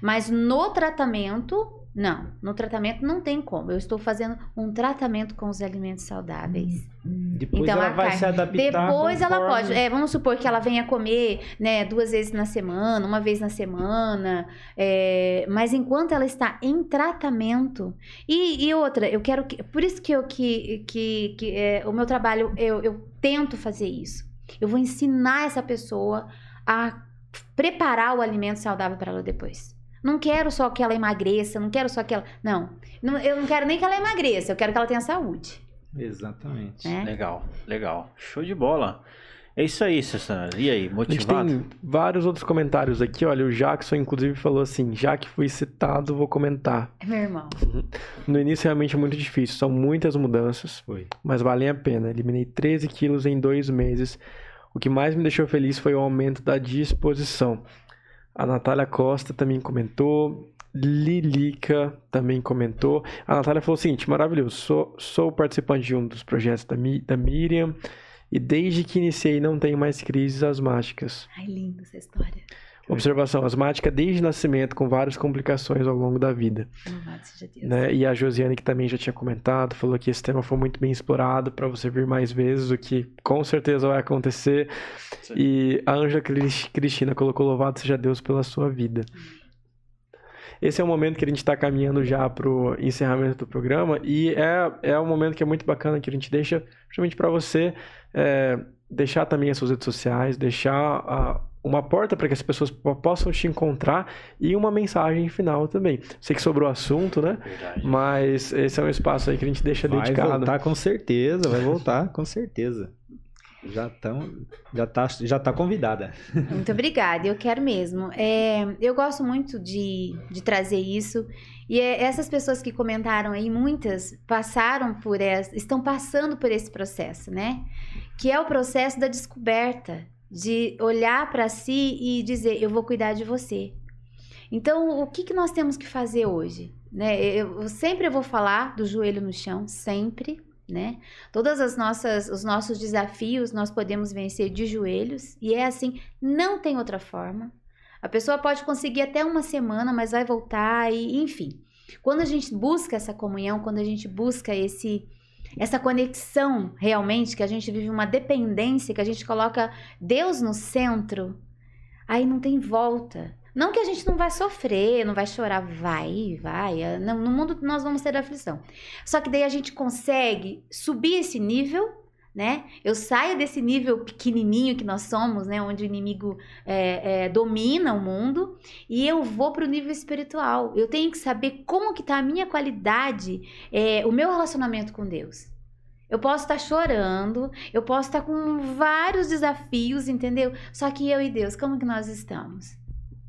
Mas no tratamento, não, no tratamento não tem como. Eu estou fazendo um tratamento com os alimentos saudáveis. Hum, depois então, ela vai carne, se adaptar. Depois ela pode. É, vamos supor que ela venha comer, né, duas vezes na semana, uma vez na semana. É, mas enquanto ela está em tratamento. E, e outra, eu quero que. Por isso que eu que, que, que é, o meu trabalho, eu, eu tento fazer isso. Eu vou ensinar essa pessoa a preparar o alimento saudável para ela depois. Não quero só que ela emagreça, não quero só que ela. Não. não eu não quero nem que ela emagreça, eu quero que ela tenha saúde. Exatamente. É? Legal, legal. Show de bola. É isso aí, Cessana. E aí, motivado? A gente tem vários outros comentários aqui. Olha, o Jackson, inclusive, falou assim: já que fui citado, vou comentar. É meu irmão. Uhum. No início, realmente é muito difícil. São muitas mudanças, foi. mas valem a pena. Eliminei 13 quilos em dois meses. O que mais me deixou feliz foi o aumento da disposição. A Natália Costa também comentou. Lilica também comentou. A Natália falou o seguinte: maravilhoso, sou, sou participante de um dos projetos da, da Miriam e desde que iniciei não tenho mais crises asmáticas. Ai, linda essa história. Observação asmática desde nascimento, com várias complicações ao longo da vida. Né? E a Josiane, que também já tinha comentado, falou que esse tema foi muito bem explorado para você vir mais vezes, o que com certeza vai acontecer. Sim. E a Anja Cristina colocou: Louvado seja Deus pela sua vida. Esse é o momento que a gente está caminhando já para o encerramento do programa e é, é um momento que é muito bacana que a gente deixa, justamente para você, é, deixar também as suas redes sociais, deixar a uma porta para que as pessoas possam te encontrar e uma mensagem final também. Sei que sobrou assunto, né? Verdade. Mas esse é um espaço aí que a gente deixa vai dedicado. Vai voltar com certeza, vai voltar com certeza. Já, tão, já, tá, já tá convidada. Muito obrigada, eu quero mesmo. É, eu gosto muito de, de trazer isso. E é, essas pessoas que comentaram aí, muitas passaram por essa, estão passando por esse processo, né? Que é o processo da descoberta de olhar para si e dizer: Eu vou cuidar de você. Então, o que, que nós temos que fazer hoje? Né? Eu, sempre vou falar do joelho no chão, sempre. Né? Todas as nossas os nossos desafios nós podemos vencer de joelhos e é assim, não tem outra forma. A pessoa pode conseguir até uma semana, mas vai voltar e enfim. Quando a gente busca essa comunhão, quando a gente busca esse essa conexão realmente, que a gente vive uma dependência, que a gente coloca Deus no centro, aí não tem volta. Não que a gente não vai sofrer, não vai chorar, vai, vai. No mundo nós vamos ter aflição. Só que daí a gente consegue subir esse nível, né? Eu saio desse nível pequenininho que nós somos, né? Onde o inimigo é, é, domina o mundo e eu vou para o nível espiritual. Eu tenho que saber como que está a minha qualidade, é, o meu relacionamento com Deus. Eu posso estar tá chorando, eu posso estar tá com vários desafios, entendeu? Só que eu e Deus, como que nós estamos?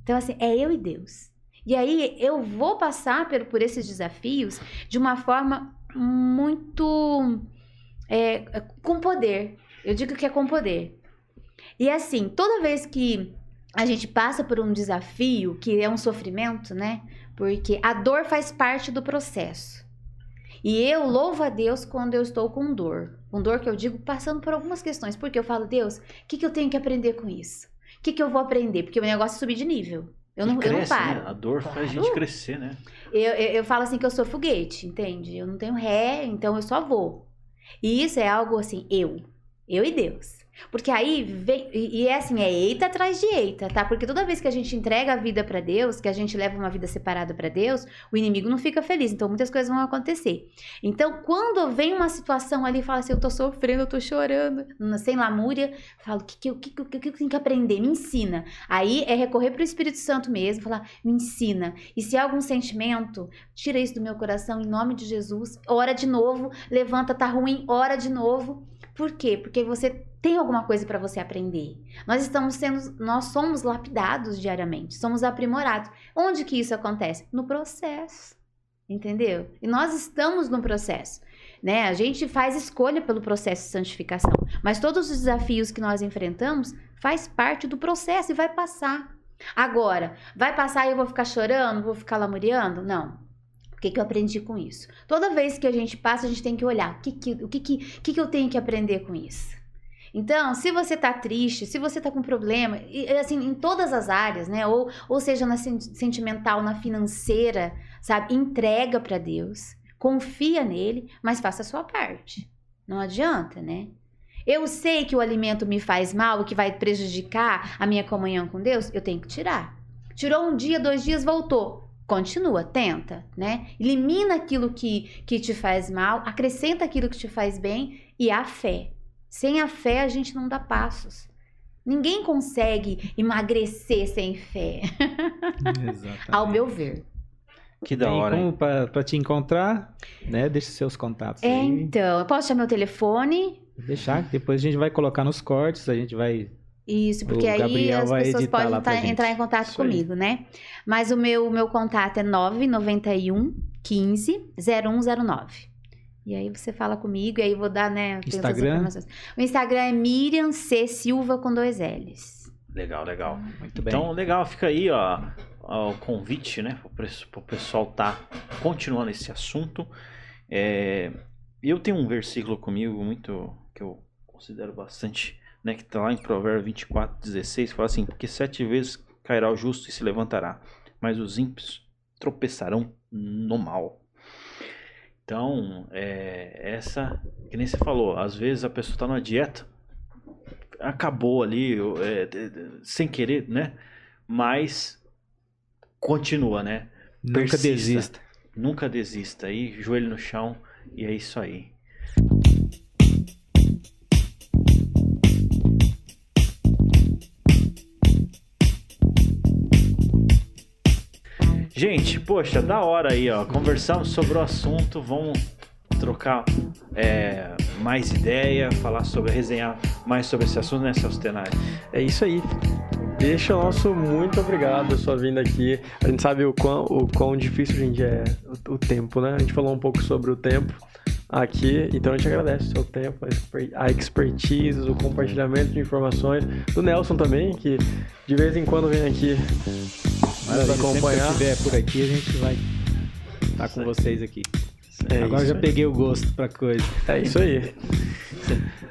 Então, assim, é eu e Deus. E aí eu vou passar por, por esses desafios de uma forma muito é, é, com poder. Eu digo que é com poder. E assim, toda vez que a gente passa por um desafio que é um sofrimento, né? Porque a dor faz parte do processo. E eu louvo a Deus quando eu estou com dor. Com dor que eu digo passando por algumas questões. Porque eu falo, Deus, o que, que eu tenho que aprender com isso? O que, que eu vou aprender? Porque o negócio é subir de nível. Eu não, cresce, eu não paro. Né? A dor faz a gente crescer, né? Eu, eu, eu, falo assim que eu sou foguete, entende? Eu não tenho ré, então eu só vou. E isso é algo assim, eu. Eu e Deus. Porque aí vem. E, é assim, é eita atrás de eita, tá? Porque toda vez que a gente entrega a vida para Deus, que a gente leva uma vida separada para Deus, o inimigo não fica feliz. Então muitas coisas vão acontecer. Então, quando vem uma situação ali e fala assim, eu tô sofrendo, eu tô chorando, sem lamúria, falo, o que, que, que, que, que eu tenho que aprender? Me ensina. Aí é recorrer pro Espírito Santo mesmo, falar, me ensina. E se há algum sentimento, tira isso do meu coração em nome de Jesus. Ora de novo, levanta, tá ruim, ora de novo. Por quê? Porque você tem alguma coisa para você aprender. Nós estamos sendo, nós somos lapidados diariamente, somos aprimorados. Onde que isso acontece? No processo. Entendeu? E nós estamos no processo. Né? A gente faz escolha pelo processo de santificação, mas todos os desafios que nós enfrentamos faz parte do processo e vai passar. Agora, vai passar e eu vou ficar chorando, vou ficar lamuriando? Não. O que, que eu aprendi com isso? Toda vez que a gente passa, a gente tem que olhar o que, que, o que, que, que, que eu tenho que aprender com isso. Então, se você tá triste, se você tá com problema, e, assim, em todas as áreas, né? Ou, ou seja, na sentimental, na financeira, sabe? Entrega para Deus, confia nele, mas faça a sua parte. Não adianta, né? Eu sei que o alimento me faz mal, que vai prejudicar a minha comunhão com Deus, eu tenho que tirar. Tirou um dia, dois dias, voltou. Continua, tenta, né? Elimina aquilo que, que te faz mal, acrescenta aquilo que te faz bem e a fé. Sem a fé, a gente não dá passos. Ninguém consegue emagrecer sem fé. Ao meu ver. Que da hora. Como para te encontrar, né? Deixa seus contatos. É, aí. então, eu posso chamar meu telefone? Deixar, depois a gente vai colocar nos cortes, a gente vai. Isso, porque aí as pessoas podem tá, entrar em contato Isso comigo, aí. né? Mas o meu, meu contato é 991 15 0109. E aí você fala comigo, e aí eu vou dar, né? Instagram? O Instagram é Miriam C. Silva com dois L's. Legal, legal. Muito bem. Então, legal, fica aí, ó, o convite, né? Para o pessoal tá continuando esse assunto. É, eu tenho um versículo comigo muito que eu considero bastante, né? Que tá lá em Provérbio 24, 16, fala assim: Porque sete vezes cairá o justo e se levantará, mas os ímpios tropeçarão no mal. Então, é, essa, que nem você falou, às vezes a pessoa está numa dieta, acabou ali, é, sem querer, né? Mas continua, né? Nunca Persista, desista. Nunca desista. Aí, joelho no chão, e é isso aí. Gente, poxa, da hora aí, ó. Conversamos sobre o assunto, vamos trocar é, mais ideia, falar sobre, resenhar mais sobre esse assunto, né, Celso Tenari? É isso aí. Deixa o nosso muito obrigado a sua vinda aqui. A gente sabe o quão, o quão difícil, gente, é o, o tempo, né? A gente falou um pouco sobre o tempo aqui. Então a gente agradece o seu tempo, a expertise, o compartilhamento de informações. Do Nelson também, que de vez em quando vem aqui nos acompanhar. Se estiver por aqui, a gente vai estar com vocês aqui. É Agora já peguei o gosto pra coisa. É isso aí.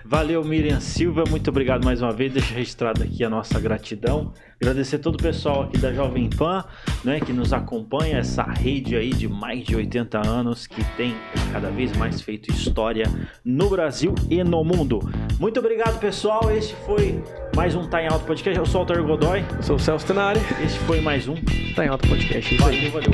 Valeu, Miriam Silva. Muito obrigado mais uma vez. Deixa registrado aqui a nossa gratidão. Agradecer todo o pessoal aqui da Jovem Pan, né, que nos acompanha, essa rede aí de mais de 80 anos que tem cada vez mais feito história no Brasil e no mundo. Muito obrigado, pessoal. Este foi mais um Tá em Alto Podcast. Eu sou o Alter Godoy. Eu sou o Celso Tenari. Este foi mais um Tá em Alto Podcast. Valeu, valeu.